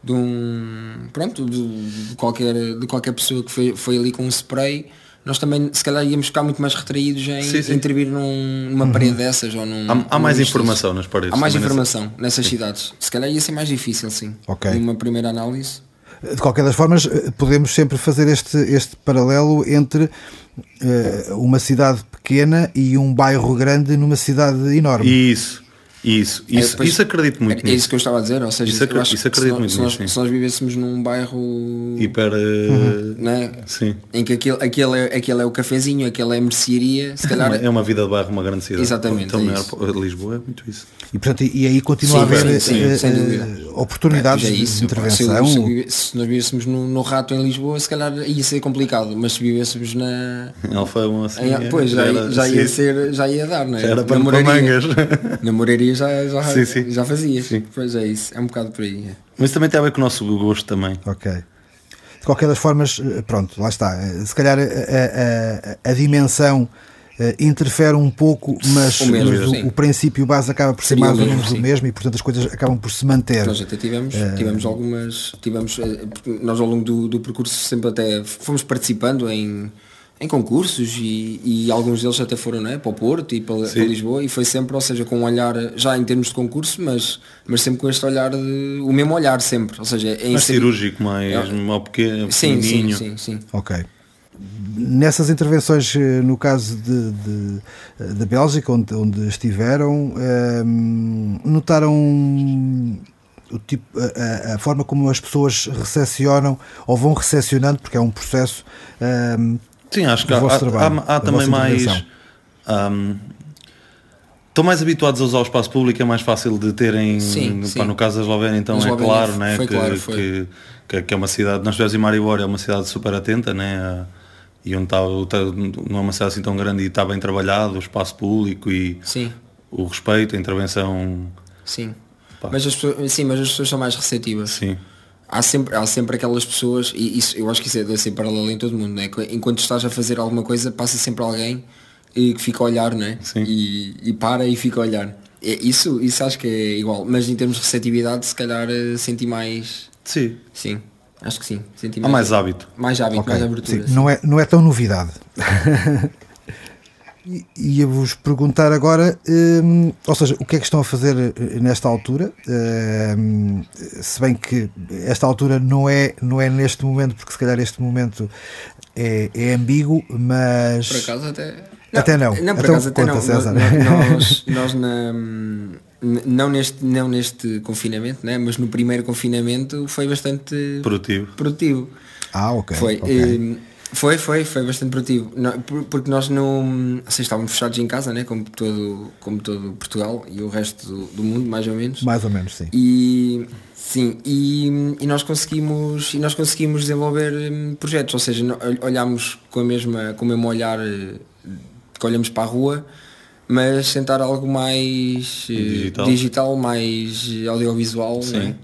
de um pronto de, de, qualquer de qualquer pessoa que foi, foi ali com um spray nós também se calhar íamos ficar muito mais retraídos em sim, sim. intervir num, numa uhum. parede dessas ou num, há, há mais informação nas paredes há mais informação nessa... nessas sim. cidades se calhar ia ser mais difícil sim okay. uma primeira análise de qualquer das formas eh, podemos sempre fazer este este paralelo entre uh, uma cidade pequena e um bairro grande numa cidade enorme isso isso, isso, é, depois, isso acredito muito é, nisso. É isso que eu estava a dizer, ou seja, isso, acredito, isso acredito muito se nós, nisso, se nós vivêssemos num bairro hiper uhum. né? sim. em que aquele, aquele, é, aquele é o cafezinho, aquele é a mercearia, se calhar é uma vida de bairro, uma grande cidade. Exatamente. Então, é Lisboa é muito isso. E, portanto, e aí continua sim, a haver sim, uh, oportunidades é, isso, de intervenção. Se, se, se, nós vivêssemos no, no, rato em Lisboa, se calhar ia ser complicado, mas se vivêssemos na. Em Alfama assim. Em, pois já, era, já ia ser, já ia dar, não é? Já era para mangas. Na já, já, sim, sim. já fazia. Sim. Pois é isso, é um bocado por aí. Mas também tem a ver com o nosso gosto também. Ok. De qualquer das formas, eh, pronto, lá está. Eh, se calhar a, a, a dimensão interfere um pouco, mas, o, mesmo, o, o, princípio base acaba por ser mais ou menos o mesmo e portanto as coisas acabam por se manter. Nós até tivemos, uh, tivemos algumas, tivemos, nós ao longo do, do percurso sempre até fomos participando em, em concursos e, e, alguns deles até foram né, para o Porto e para, para, Lisboa e foi sempre, ou seja, com um olhar já em termos de concurso, mas, mas sempre com este olhar de, o mesmo olhar sempre, ou seja, é mais cirúrgico, mais, é, mais pequeno, sim, sim, sim, sim. Ok nessas intervenções, eh, no caso de, de, eh, da Bélgica, onde, onde estiveram, um, eh, notaram o tipo, a, a, forma como as pessoas recepcionam ou vão recepcionando, porque é um processo. Um, Sim, acho que há, trabalho, há, há também mais. Um, estão mais habituados a usar o espaço público, é mais fácil de terem. Sim, pá, sim. No caso da Eslovénia, então é claro, né, que, claro que, que, que, é uma cidade. Nós estivemos em Maribor, é uma cidade super atenta né, a, e onde está, não é uma cidade assim tão grande e está bem trabalhado, o espaço público e sim. o respeito, a intervenção. Sim. Mas as pessoas, sim, mas as pessoas são mais receptivas. Sim. Há sempre, há sempre aquelas pessoas, e isso, eu acho que isso é, deve ser paralelo em todo mundo, né? enquanto estás a fazer alguma coisa, passa sempre alguém que fica a olhar, né? Sim. E, e para e fica a olhar. É, isso, isso acho que é igual, mas em termos de receptividade se calhar eh, senti mais. Sim. Sim. Acho que sim. Senti mais, Há mais hábito. Mais hábito, okay. mais abertura. Sim. Não, é, não é tão novidade. *laughs* Ia-vos perguntar agora, hum, ou seja, o que é que estão a fazer eh, nesta altura? Hum, se bem que esta altura não é, não é neste momento, porque se calhar este momento é, é ambíguo, mas. Por acaso até. Não, até não. Não, por então, acaso até não. César. Nós, nós na, não, neste, não neste confinamento, né? mas no primeiro confinamento foi bastante produtivo. produtivo. Ah, ok. Foi. okay. Hum, foi, foi, foi bastante produtivo. Não, porque nós não. Assim, estávamos fechados em casa, né? como, todo, como todo Portugal e o resto do, do mundo, mais ou menos. Mais ou menos, sim. E sim, e, e nós conseguimos e nós conseguimos desenvolver hum, projetos, ou seja, olhámos com a mesma, com o mesmo olhar eh, que olhamos para a rua, mas tentar algo mais eh, digital, digital mais audiovisual, sim. Né?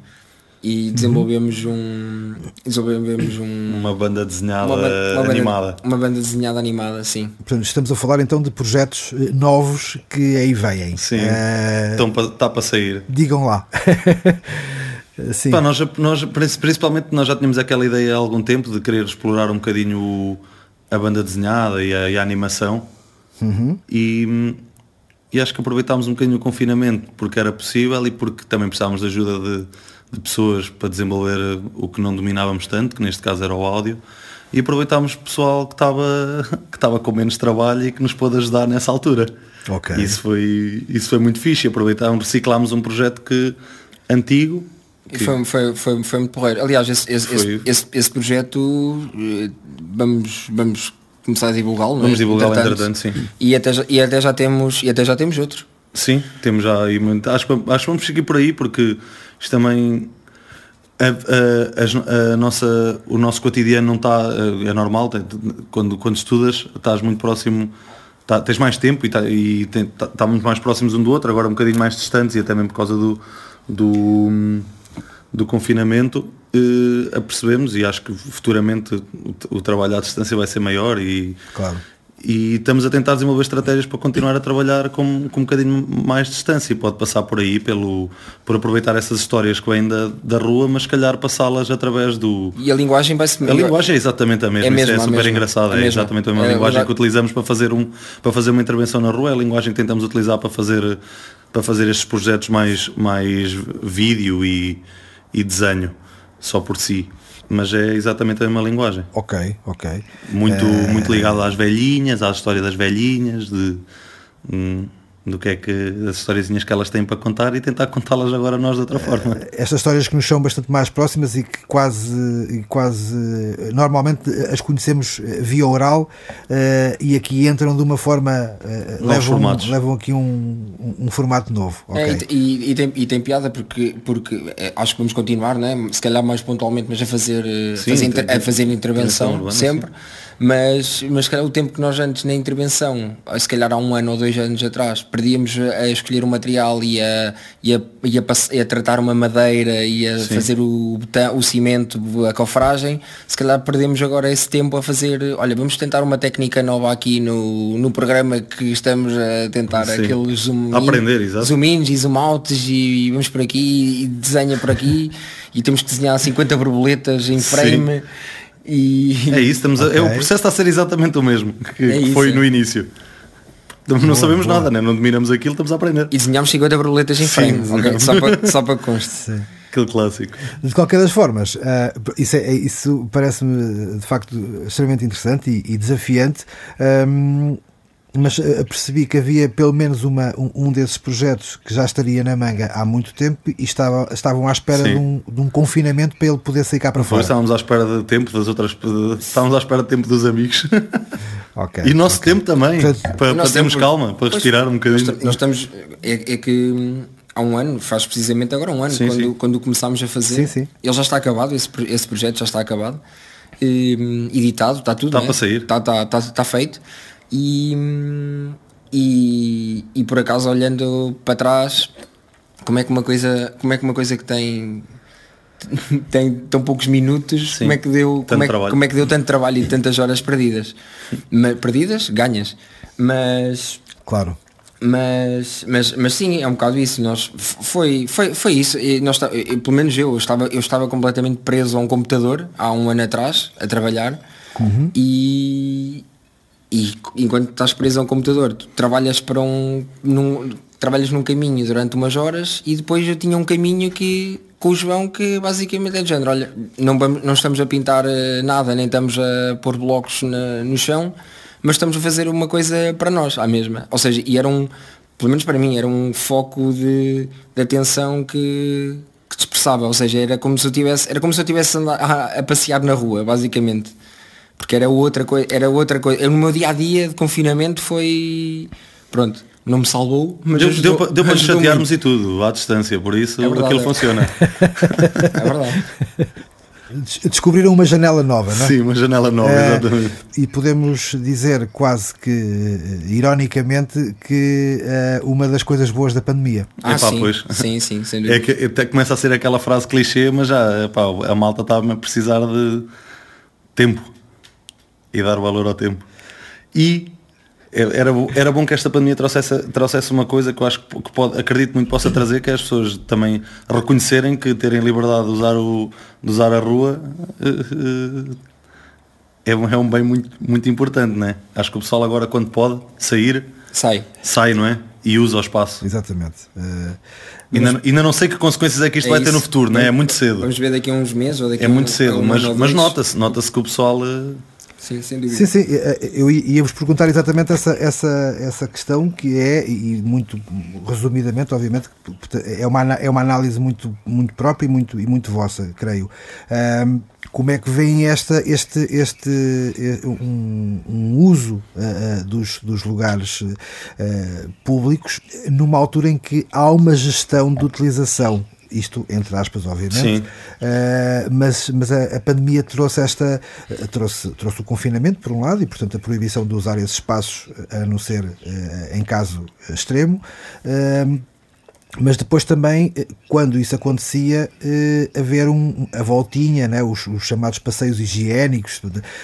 E desenvolvemos um desenvolvemos um, uma banda desenhada uma, uma animada. banda, uma banda desenhada animada sim. Portanto, estamos a falar então de projetos eh, novos que aí vêm. Sim. Uh, então está para sair. digam lá. *laughs* Sim. Pá, nós, nós principalmente nós já tínhamos aquela ideia há algum tempo de querer explorar um bocadinho a banda desenhada e a, e a animação. Uhum. e e acho que aproveitámos um bocadinho o confinamento porque era possível e porque também precisávamos de ajuda de de pessoas para desenvolver o que não dominávamos tanto, que neste caso era o áudio, e aproveitámos pessoal que estava *laughs* que estava com menos trabalho e que nos pôde ajudar nessa altura. Okay. Isso foi isso foi muito fixe. Aproveitámos, reciclámos um projeto que antigo. Que... Foi, foi, foi, foi muito porreiro. Aliás, esse, esse, esse, esse, esse projeto eh, vamos, vamos começar a divulgá-lo. É? Vamos é? divulgá-lo entretanto, sim. E até, já, e até já temos e até já temos outro. Sim, temos já aí muito. Acho, acho que vamos seguir por aí porque isto também a, a, a, nossa, o nosso cotidiano não está, é normal, quando, quando estudas estás muito próximo, tá, tens mais tempo e, tá, e tem, tá, tá, muito mais próximos um do outro, agora um bocadinho mais distantes e até mesmo por causa do, do, do confinamento, eh, apercebemos e acho que futuramente o, o, trabalho à distância vai ser maior e, claro e estamos a tentar desenvolver estratégias para continuar a trabalhar com, com um bocadinho mais de distância. Pode passar por aí, pelo, por aproveitar essas histórias que vêm da, da rua, mas se calhar passá-las através do. E a linguagem vai se A linguagem é exatamente a mesma, é, mesmo, é super engraçada. É, é, exatamente a mesma é, linguagem que utilizamos para fazer, um, para fazer uma intervenção na rua, é a linguagem que tentamos utilizar para fazer, para fazer estes projetos mais, mais vídeo e, e desenho, só por si mas é exatamente a mesma linguagem. Ok, ok. Muito, é... muito ligado às velhinhas, à história das velhinhas, de. Hum, do que é que as historiazinhas que elas têm para contar e tentar contá-las agora nós de outra eh, forma. Estas histórias que nos são bastante mais próximas e que quase, quase normalmente as conhecemos eh, via oral uh, e aqui entram de uma forma uh, levam, levam aqui um, um, formato novo. Okay. É, e, e, tem, e tem piada porque, porque acho que vamos continuar, né? se calhar mais pontualmente, mas a fazer, Sim, fazer, tem, a fazer intervenção sempre. Sim mas, mas calhar, o tempo que nós antes na intervenção, se calhar há um ano ou dois anos atrás, perdíamos a escolher o material e a, e a, e a, e a tratar uma madeira e a Sim. fazer o, botão, o cimento, a cofragem, se calhar perdemos agora esse tempo a fazer, olha, vamos tentar uma técnica nova aqui no, no programa que estamos a tentar Sim. aqueles zoom, aprender, in, zoom ins e zoom outs e, e vamos por aqui e desenha por aqui *laughs* e temos que desenhar 50 borboletas em frame. Sim e... É isso, estamos okay. a, é, o processo está a ser exatamente o mesmo que, é isso, foi é. no início. Não boa, sabemos boa. nada, né? não dominamos aquilo, estamos a aprender. E desenhamos 50 borboletas em frame, okay? só para, só para conste. Aquele clássico. De qualquer das formas, uh, isso, é, isso parece-me de facto extremamente interessante e, e desafiante. Um, mas uh, percebi que havia pelo menos uma, um, um, desses projetos que já estaria na manga há muito tempo e estava, estavam à espera de um, de um, confinamento para ele poder sair cá para fora. Estávamos à espera de tempo das outras. Estávamos à espera de tempo dos amigos. *laughs* Okay, e nosso okay. tempo também, Portanto, para, para termos calma, para respirar um bocadinho. Nós, nós estamos. É, é, que hum, há um ano, faz precisamente agora um ano, sim, quando, sim. quando começámos a fazer. Sim, ele já está acabado, esse, esse projeto já está acabado. um, editado, está tudo. Está né? para sair. Está tá, tá, tá feito. E, e, e por acaso olhando para trás, como é que uma coisa, como é que uma coisa que tem *laughs* tem tão poucos minutos, Sim, como é que deu como é, como é, que deu tanto trabalho e tantas horas perdidas? *laughs* perdidas, ganhas. Mas claro. Mas, mas, mas sim, é um bocado isso. Nós, foi, foi, foi isso. E nós, pelo menos eu, eu estava, eu estava completamente preso a um computador há um ano atrás, a trabalhar, uhum. e, e enquanto estás preso a um computador, tu trabalhas para um. Num, trabalhas num caminho durante umas horas e depois eu tinha um caminho que com o João que basicamente é de género, olha, não, não estamos a pintar eh, nada, nem estamos a pôr blocos na, no chão, mas estamos a fazer uma coisa para nós, à mesma. Ou seja, e era um, pelo menos para mim, era um foco de, de atenção que, que dispersava, ou seja, era como se eu tivesse, era como se eu tivesse a, a passear na rua, basicamente. Porque era outra coisa, era outra coisa. No meu dia a dia de confinamento foi pronto, não me salvou, mas deu, ajudou, deu, deu para nos chatearmos muito. e tudo, à distância, por isso é verdade, aquilo é. funciona. *laughs* é verdade. Descobriram uma janela nova, não é? Sim, uma janela nova, é, exatamente. E podemos dizer quase que, eh, ironicamente, que é uma das coisas boas da pandemia. Ah, epá, sim, pois. sim, sim, sem *laughs* dúvida. É que até começa a ser aquela frase clichê, mas já epá, a malta está a precisar de tempo e dar valor ao tempo. E era, era bom que esta pandemia trouxesse, trouxesse uma coisa que eu acho que pode, acredito muito possa trazer, que é as pessoas também reconhecerem que terem liberdade de usar, o, de usar a rua é, é um bem muito, muito importante, não é? Acho que o pessoal agora quando pode sair, sai, sai não é? E usa o espaço. Exatamente. Uh, ainda, ainda não sei que consequências é que isto é vai isso. ter no futuro, não é? É muito cedo. Vamos ver daqui a uns meses ou daqui É muito cedo, mas, mas nota-se, nota-se que o pessoal uh, Sim, sem dúvida. Sim, sim, eh, eh, eu ia-vos perguntar exatamente essa, essa, essa questão que é, e muito resumidamente, obviamente, é uma, é uma análise muito, muito própria e muito, e muito vossa, creio. Um, como é que vem esta, este, este um, um uso uh, dos, dos lugares uh, públicos numa altura em que há uma gestão de utilização isto entre aspas, obviamente, uh, mas, mas a, a, pandemia trouxe esta, uh, trouxe, trouxe o confinamento por um lado e portanto a proibição de usar esses espaços a não ser uh, em caso extremo mas depois também, quando isso acontecia, eh, haver um, a voltinha, né, os, os, chamados passeios higiênicos,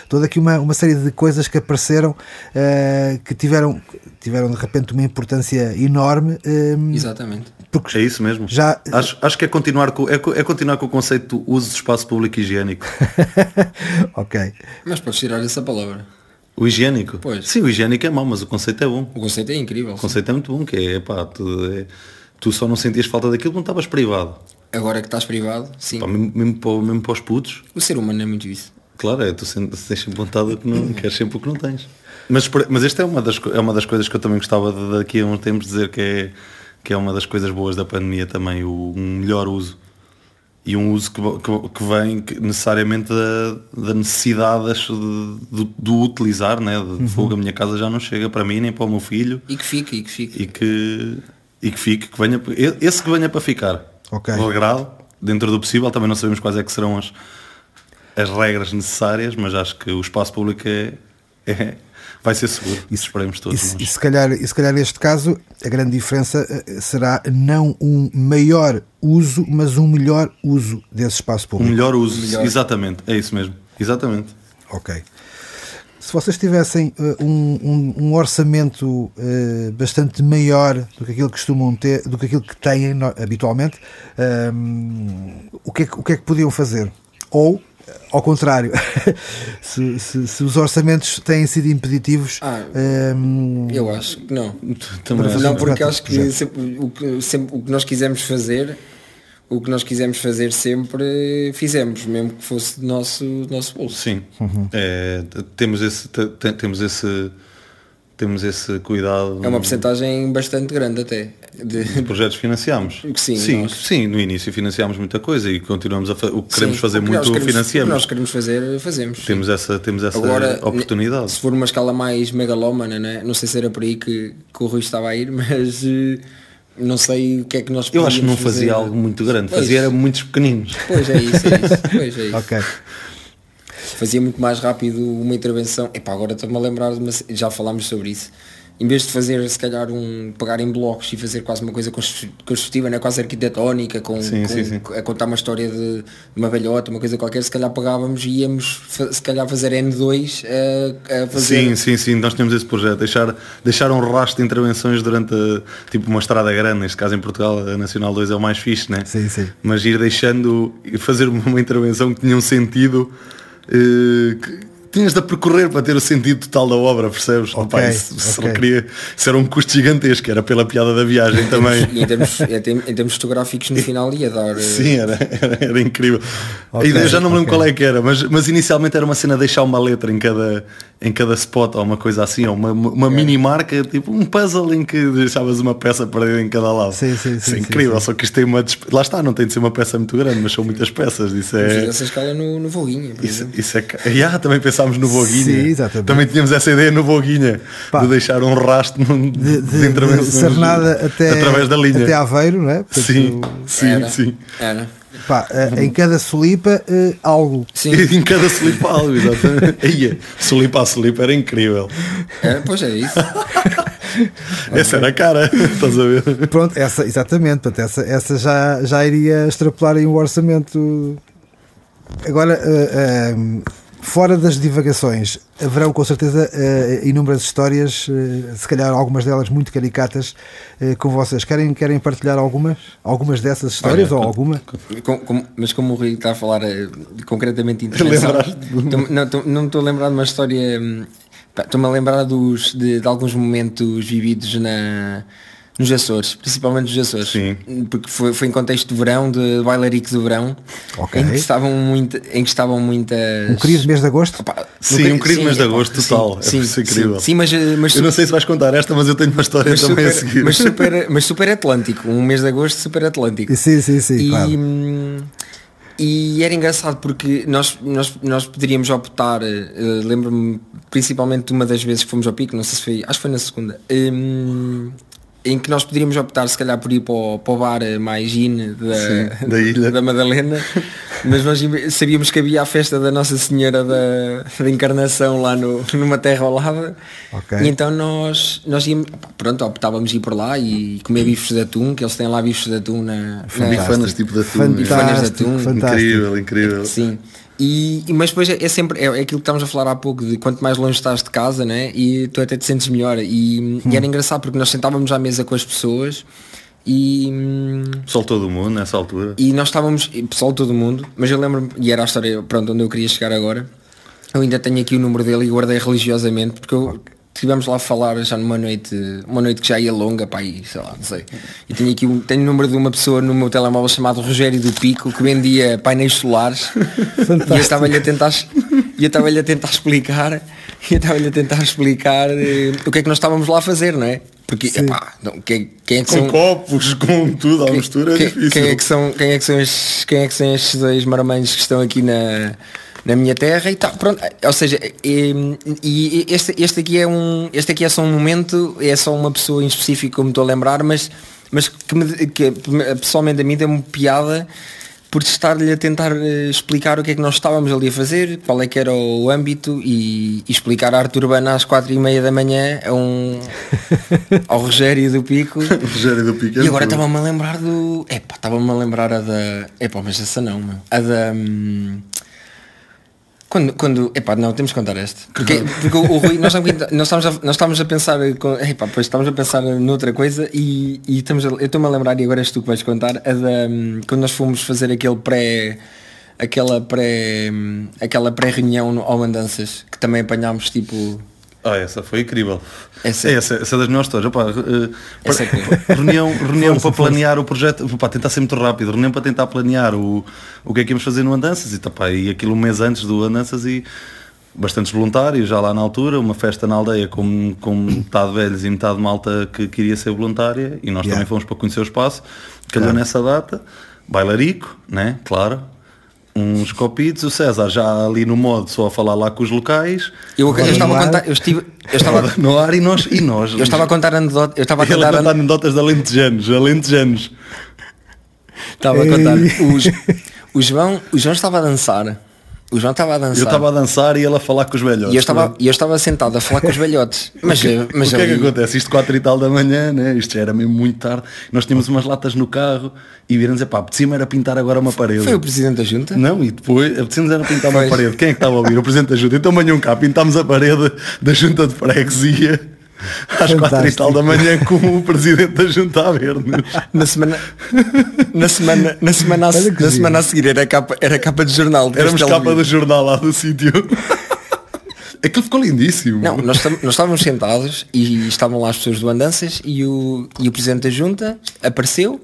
toda aqui uma, uma série de coisas que apareceram eh, que tiveram, tiveram de repente uma importância enorme. Eh, Exatamente. Porque é isso mesmo. Já, acho, acho que é continuar, com, é, é continuar com o conceito do uso de espaço público higiênico. *laughs* ok. Mas podes tirar essa palavra. O higiênico? Pois. Sim, o higiênico é mau, mas o conceito é bom. O conceito é incrível. O conceito sim. é muito bom, que é, pá, tu, é, tu só não sentias falta daquilo quando estavas privado. Agora que estás privado, sim. Pá, mesmo, mesmo, para, mesmo para os putos. O ser humano é muito isso. Claro, é, tu tens sempre vontade que não queres sempre o que não tens. Mas, mas esta é uma, das, é uma das coisas que eu também gostava de, daqui a uns tempos dizer que é que é uma das coisas boas da pandemia também, o, um melhor uso. E um uso que, que, que vem necessariamente da, da necessidade de, de, de, utilizar, né? de uhum. fogo, a minha casa já não chega para mim nem para o meu filho. E que fique, e que fique. E que, e que fique, que venha, esse que venha para ficar. Ok. Alegrado, dentro do possível, também não sabemos quais é que serão as, as regras necessárias, mas acho que o espaço público é, é, vai ser seguro. Isso esperemos todos. E, mas... e, se calhar, e se calhar neste caso a grande diferença eh, será não um maior uso, mas um melhor uso desse espaço público. Um melhor uso, melhor. exatamente, é isso mesmo. Exatamente. Ok. Se vocês tivessem uh, um, um, um, orçamento uh, bastante maior do que aquilo que costumam ter, do que aquilo que têm no, habitualmente, um, o, que é que, o que é que podiam fazer? Ou ao contrário, *laughs* se, se, se, os orçamentos têm sido impeditivos. Ah, um, eu acho que não. Também não, porque acho que sempre, o, que, sempre, o que nós quisemos fazer, o que nós quisemos fazer sempre fizemos, mesmo que fosse do nosso, do nosso bolso. Sim, uhum. é, temos esse. Temos esse temos esse cuidado. É uma porcentagem bastante grande até. De, de projetos financiamos. *laughs* Sim, sim, nós... sim, no início financiámos muita coisa e continuamos a fazer o que queremos sim, fazer muito queremos, financiamos. O que nós queremos fazer, fazemos. Temos essa, temos essa Agora, oportunidade. Se for uma escala mais megalómana, né? não sei se era por aí que, que o Rui estava a ir, *laughs* mas eh, não sei o que é que nós Eu acho que não fazia fazer. algo muito grande, pois. fazia era muitos pequeninos. Pois é isso, é isso. Pois é isso. *laughs* ok. fazia muito mais rápido uma intervenção. Epá, agora estou-me a lembrar, mas já falámos sobre isso em vez de fazer se calhar um pegar em blocos e fazer quase uma coisa construtiva, né? quase arquitetónica, com, sim, com sim, sim. a contar uma história de uma velhota, uma coisa qualquer, se calhar pegávamos e íamos se calhar fazer N2 a, a fazer. Sim, sim, sim, nós temos esse projeto, deixar, deixar um rastro de intervenções durante a, tipo uma estrada grande, neste caso em Portugal a Nacional 2 é o mais fixe, né? Sim, sim. Mas ir deixando fazer uma intervenção que tinha um sentido eh, que, tinhas de percorrer para ter o sentido total da obra, percebes? Okay, Opa, isso, okay. queria, isso era um custo gigantesco, era pela piada da viagem também. e em termos, em termos fotográficos no final ia dar. Eh, Sim, era, era, era incrível. Okay, a ideia já não me lembro qual é que era, mas, mas inicialmente era uma cena de deixar uma letra em cada, em cada spot ou uma coisa assim, ou uma, uma mini marca, tipo um puzzle em que deixavas uma peça perdida em cada lado. Sim, sim, sim. é incrível, sim, só que isto tem uma. Lá está, não tem de ser uma peça muito grande, mas são muitas peças. Isso é. Essa escala no, no Voguinha. Isso, isso é. Yeah, também pensámos no Voguinha. Sim, exatamente. Também tínhamos essa ideia no Voguinha Pá, de deixar um rastro de, de, de intervenção até, através da linha. Até Aveiro, não é? Portanto, sim, sim, era, sim. Era. Pá, uh, *laughs* em cada solipa uh, algo. Sim. em cada solipa algo, exatamente. *laughs* Solipa a solipa era incrível. É, pois é isso. *laughs* essa era a cara, estás a ver? Pronto, essa, exatamente, portanto, essa, essa já, já iria extrapolar em um orçamento. Agora, uh, Fora das divagações, haverão com certeza uh, inúmeras histórias, uh, se calhar algumas delas muito caricatas, uh, com vocês. Querem, querem partilhar algumas? Algumas dessas histórias Olha, ou com, alguma? Com, com, mas como o Rui está a falar concretamente *laughs* intervenção, não estou a lembrar de uma história. Hum, estou-me a lembrar dos, de, de alguns momentos vividos na nos Açores, principalmente nos Açores. Sim. Porque foi, foi em contexto de verão, de bailarico de verão, okay. em que estavam muito, em que estavam muitas. Um querido mês de agosto? Opa, sim, um querido mês de agosto total. Sim, é sim, incrível. Sim, mas, mas, eu não sei se vais contar esta, mas eu tenho uma história também super, a seguir. Mas super, *laughs* mas super Atlântico, um mês de agosto super Atlântico. Sim, sim, sim. E, claro. E era engraçado porque nós, nós, nós poderíamos optar, uh, lembro-me principalmente de uma das vezes que fomos ao pico, não sei se foi, acho que foi na segunda, um, em que nós poderíamos optar se calhar por ir para o, para o bar mais in da, Sim, da, *laughs* ilha. da Madalena, mas nós sabíamos que havia a festa da Nossa Senhora da, da Encarnação lá no, numa terra ao lado, okay. e então nós, nós íamos, pronto, optávamos ir por lá e comer bifes de atum, que eles têm lá bifes de atum na... na bifanas tipo de atum. Bifanas de atum. Incrível, incrível. Sim. E, mas depois é, é sempre é, é, aquilo que estávamos a falar há pouco de quanto mais longe estás de casa né? e tu até te sentes melhor e, hum. e era engraçado porque nós sentávamos à mesa com as pessoas e pessoal todo mundo nessa altura e nós estávamos pessoal todo mundo mas eu lembro e era a história pronto onde eu queria chegar agora eu ainda tenho aqui o número dele e guardei religiosamente porque eu estivemos lá a falar já numa noite, uma noite que já ia longa, pá, e sei lá, não sei. E tenho aqui um, tenho o número de uma pessoa no meu telemóvel chamado Rogério do Pico que vendia painéis solares *laughs* e eu estava-lhe a tentar e eu estava-lhe a tentar explicar e eu estava-lhe a tentar explicar uh, o que é que nós estávamos lá a fazer, não é? Porque epá, não, quem, quem é que com são, copos, com tudo à mistura quem, é difícil. Quem é que são, quem é que são estes, quem é que são estes dois marmanjos que estão aqui na na minha terra e tal, pronto, ou seja, e, e, este, este aqui é um, este aqui é só um momento, é só uma pessoa em específico que me estou a lembrar, mas, mas que, me, que pessoalmente a mim deu-me piada por estar-lhe a tentar eh, explicar o que é que nós estávamos ali a fazer, qual é que era o âmbito e, e explicar a arte urbana às quatro e meia da manhã a um, *laughs* ao Rogério do Pico. *laughs* Rogério do Pico. É e agora estava-me a lembrar do. Epá, estava-me a lembrar a da. Epá, mas essa não, meu. A da. Hum, quando, quando, epá, não, temos que contar este. Porque, porque o, o Rui, nós, estamos a, nós estamos a pensar, epá, pois estamos a pensar noutra coisa e, e estamos a, eu estou-me a lembrar, e agora és tu que vais contar, a da, quando nós fomos fazer aquele pré, aquela pré, aquela pré-reunião ao Andanças, que também apanhámos tipo ah, essa foi incrível. Essa, é, essa, essa é das melhores histórias. Opa, uh, é *laughs* reunião reunião para planear o projeto, opa, tentar ser muito rápido, reunião para tentar planear o, o que é que íamos fazer no Andanças e, opa, e aquilo um mês antes do Andanças e bastantes voluntários já lá na altura, uma festa na aldeia com, com metade velhos e metade malta que queria ser voluntária e nós yeah. também fomos para conhecer o espaço, calhou claro. nessa data, bailarico, né? claro, uns copitos, o César já ali no modo só a falar lá com os locais. Eu, eu estava a contar, eu estive, eu estava *laughs* no ar e nós e nós. Eu estava a contar anedotas, eu estava a contar, contar anedotas de alentejanos, alentejanos. Estava a contar os, o João, o João estava a dançar O João estava a dançar. Eu estava a dançar e ele a falar com os velhotes. E eu estava, eu estava sentado a falar com os velhotes. *laughs* Mas, o que, mas o que é que acontece? Isto 4 e tal da manhã, né? Isto já era mesmo muito tarde. Nós tínhamos umas latas no carro e viram dizer, pá, apetecia era pintar agora uma parede. Foi o Presidente da Junta? Não, e depois apetecia era pintar uma parede. Quem é que estava a ouvir? O Presidente da Junta. Então manhã cá, pintámos a parede da Junta de Freguesia às quatro e tal da manhã com o presidente da Junta a ver Na semana, na semana, na semana, a, na semana a seguir era capa, era capa de jornal. Éramos capa do jornal lá do sítio. *laughs* Aquilo ficou lindíssimo. Não, nós, nós estávamos sentados e estavam lá as pessoas do Andanças e o, e o presidente da junta apareceu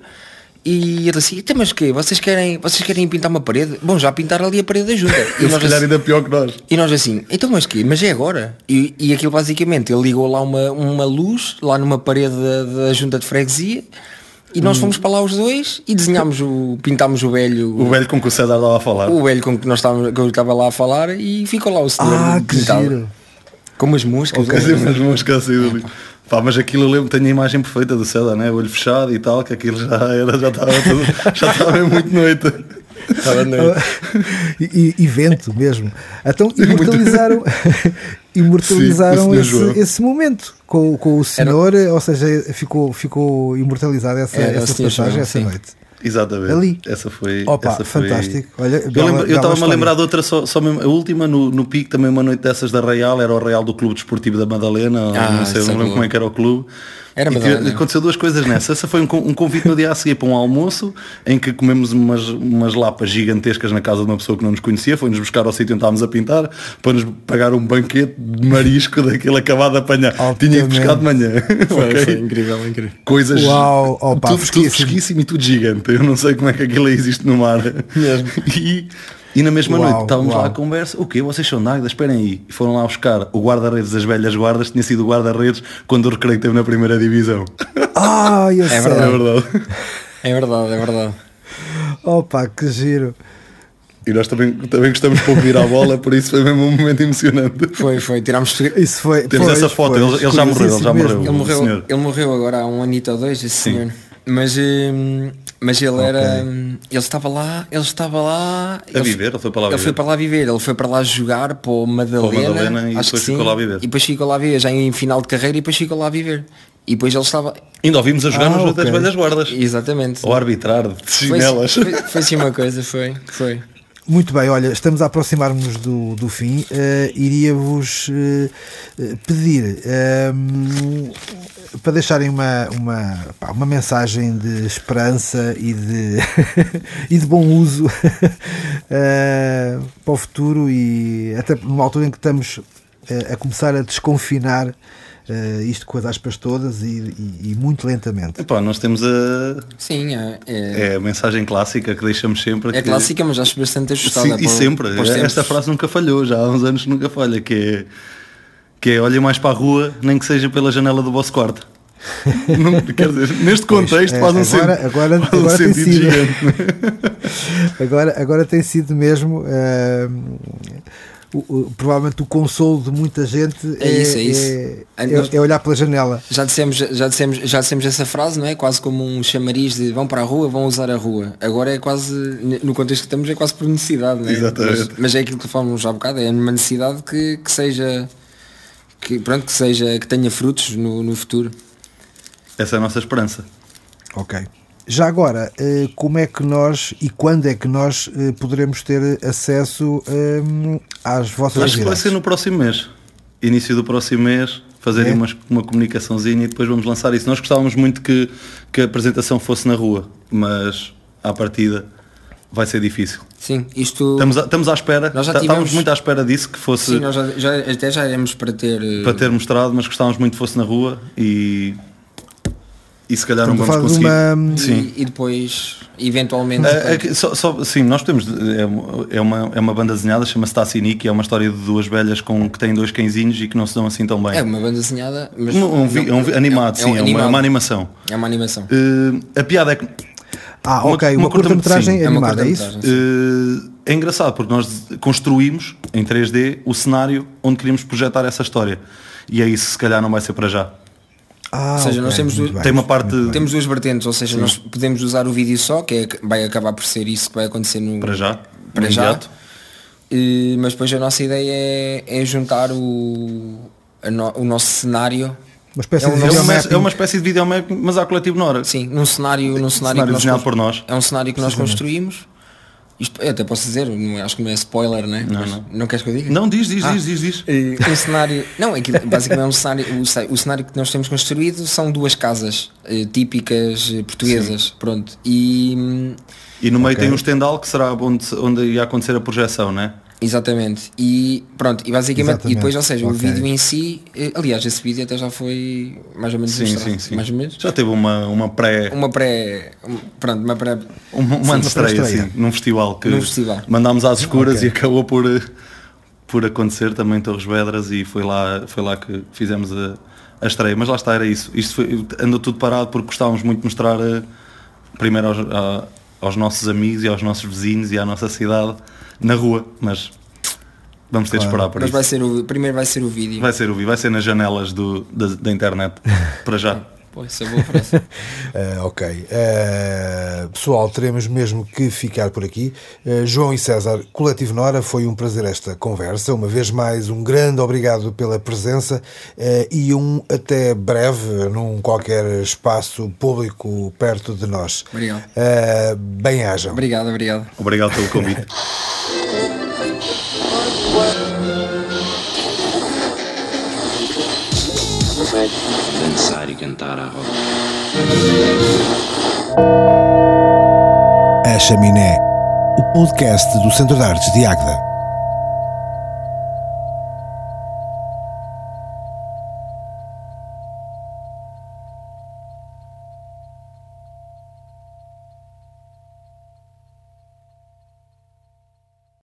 e ele assim, então, mas que vocês querem, vocês querem pintar uma parede? Bom, já pintaram ali a parede da junta. *laughs* E, nós, calhar assim, ainda pior que nós. E nós assim, então mas que? Mas é agora? E, e aquilo basicamente, ele ligou lá uma, uma luz, lá numa parede da, da junta de freguesia, e nós hum. fomos para lá os dois e desenhámos o. pintámos o velho. O velho com que o César estava a falar. O velho com que nós estávamos, que eu estava lá a falar e ficou lá o senhor. Ah, que giro. Com umas moscas. Okay. umas moscas assim ali. Pá, mas aquilo eu lembro, tenho a imagem perfeita do César, né? O olho fechado e tal, que aquilo já era, já estava tudo, já estava muito noite. Estava noite. *laughs* e, e, vento mesmo. Então *laughs* imortalizaram, *laughs* imortalizaram Sim, esse, esse, momento com, com o senhor, era... ou seja, ficou, ficou imortalizada essa, essa passagem, essa noite. Exatamente. Ali. Essa foi. Opa, essa foi... fantástico. Olha, eu estava-me a lembrar de outra, só, só mesmo, a última no, no pico, também uma noite dessas da Real, era o Real do Clube Desportivo da Madalena, ah, não sei, não lembro como é que era o clube. Era e aconteceu duas coisas nessa. Essa foi um, um, convite no dia a seguir para um almoço em que comemos umas, umas lapas gigantescas na casa de uma pessoa que não nos conhecia, foi-nos buscar ao sítio onde estávamos a pintar para nos pagar um banquete de marisco daquele acabado de apanhar. Tinha ido buscar de manhã. *laughs* Foi, okay? foi incrível, incrível. Coisas. Uau, opa, tudo, tudo fresquíssimo e tudo gigante. Eu não sei como é que aquilo existe no mar. Mesmo. *laughs* E e na mesma uau, noite estávamos uau. lá a conversa, o quê? Vocês são Águeda? Esperem aí. E foram lá buscar o guarda-redes das velhas guardas, tinha sido o guarda-redes quando o recreio teve na primeira divisão. Ah, eu é sei. Verdade. É verdade. É verdade, é verdade. Opa, que giro. E nós também, também gostamos pouco de ir à bola, por isso foi mesmo um momento emocionante. Foi, foi, tirámos isso foi, Temos pois, essa foto, pois, ele, ele já morreu, ele já morreu. Ele morreu, ele morreu agora há um anito ou dois, esse Sim. senhor. Mas, hum, mas ele era. Hum, ele estava lá, ele estava lá. A ele, viver, ele foi para lá ele viver. foi para lá viver, ele foi para lá jogar para o Madalena, para Madalena e acho depois ficou lá a viver. E depois ficou lá a viver, já em final de carreira e depois ficou lá a viver. E depois ele estava. Ainda ouvimos a jogar ah, nos okay. das velhas guardas. Exatamente. Ou arbitrar de chinelas. Foi, foi, foi assim uma coisa, foi. foi. Muito bem, olha, estamos a aproximar-nos do, do fim. Uh, Iria-vos uh, pedir uh, para deixarem uma, uma, pá, uma mensagem de esperança e de, *laughs* e de bom uso *laughs* para o futuro e até numa altura em que estamos a começar a desconfinar uh, isto com as aspas todas e, e, e muito lentamente. Epá, nós temos a. Sim, é, é... é, a mensagem clássica que deixamos sempre. É que... clássica, mas acho bastante ajustada. Sim, e sempre. Esta frase nunca falhou, já há uns anos nunca falha, que é, que é olhem mais para a rua, nem que seja pela janela do vosso quarto. *laughs* não, quer dizer, neste contexto pois, é, faz um agora, sentido, agora, faz agora um tem sido gigante. *laughs* agora, agora tem sido mesmo. Uh, o, o, provavelmente o consolo de muita gente é, é isso, é, isso. É, é, é, olhar pela janela. Já dissemos, já, dissemos, já dissemos essa frase, não é? Quase como um chamariz de vão para a rua, vão usar a rua. Agora é quase, no contexto que estamos, é quase por necessidade, não é? Exatamente. Mas, mas é aquilo que falamos já há bocado, é uma necessidade que, que seja que, pronto, que seja, que tenha frutos no, no futuro. Essa é a nossa esperança. Ok. Já agora, eh, como é que nós e quando é que nós eh, poderemos ter acesso ehm, às vossas Acho que vai ser no próximo mês. Início do próximo mês, fazer é. uma, uma comunicaçãozinha e depois vamos lançar isso. Nós gostávamos muito que, que a apresentação fosse na rua, mas à partida vai ser difícil. Sim, isto. Estamos, a, estamos à espera, nós já tivemos... estávamos muito à espera disso, que fosse. Sim, nós já, já, até já iremos para ter. Para ter mostrado, mas gostávamos muito que fosse na rua e e se calhar Estamos não vamos conseguir. Uma... Sim. E, depois, eventualmente. É, é, só, só, sim, nós temos. É, é, uma, é uma banda desenhada, chama-se Tassinic, é uma história de duas velhas com, que têm dois cãezinhos e que não se dão assim tão bem. É uma banda desenhada, mas. Um, um, um, um animado, sim, é, uma, uma, animação. É uma animação. Uh, a piada é que. Ah, ok, uma, uma curta-metragem animada, é isso? Uh, é engraçado porque nós construímos em 3D o cenário onde queríamos projetar essa história. E é isso, se calhar não vai ser para já. Ah, ou seja, okay, nós temos bem, tem uma parte temos duas vertentes, ou seja, Sim. nós podemos usar o vídeo só, que é, vai acabar por ser isso que vai acontecer no para já, para já. E, mas depois a nossa ideia é, é juntar o, no, o nosso cenário uma espécie é, um, de é, uma, é uma espécie de videomapping, mas há coletivo Nora. Sim, num cenário, num cenário, cenário desenhado por nós. É um cenário que nós construímos. Isto, eu até posso dizer, não, acho que não é spoiler, né? Não, não. não queres que eu diga? Não, diz, diz, ah, diz, diz, diz. Um cenário. Não, é que basicamente é um cenário. O, o, cenário que nós temos construído são duas casas eh, típicas eh, portuguesas. Sim. Pronto. E. E no meio okay. tem um estendal que será onde, onde ia acontecer a projeção, né? Exatamente. E pronto, e basicamente, Exatamente. e depois, ou seja, okay. o vídeo em si, eh, aliás, esse vídeo até já foi mais ou menos sim, sim, sim. mais ou menos. Já teve uma, uma pré. Uma pré. Pronto, uma pré. Uma, uma estreia, assim, num festival que num festival. mandámos às escuras okay. e acabou por, por acontecer também em Torres Vedras e foi lá, foi lá que fizemos a, a estreia. Mas lá está, era isso. Isto foi, andou tudo parado porque gostávamos muito de mostrar uh, primeiro aos, a, aos nossos amigos e aos nossos vizinhos e à nossa cidade na rua, mas vamos ter claro. de esperar por mas isso. Vai ser o, primeiro vai ser o vídeo. Vai ser o vídeo, vai ser nas janelas do, da, da internet, para já. *laughs* Pô, isso é boa frase. uh, *laughs* ok. Uh, pessoal, teremos mesmo que ficar por aqui. Uh, João e César, Coletivo Nora, foi um prazer esta conversa. Uma vez mais, um grande obrigado pela presença e um até breve num qualquer espaço público perto de nós. Obrigado. Bem-ajam. Obrigado, obrigado. Obrigado pelo convite. *laughs* dançar e cantar a roda. A Chaminé, o podcast do Centro de Artes de Águeda.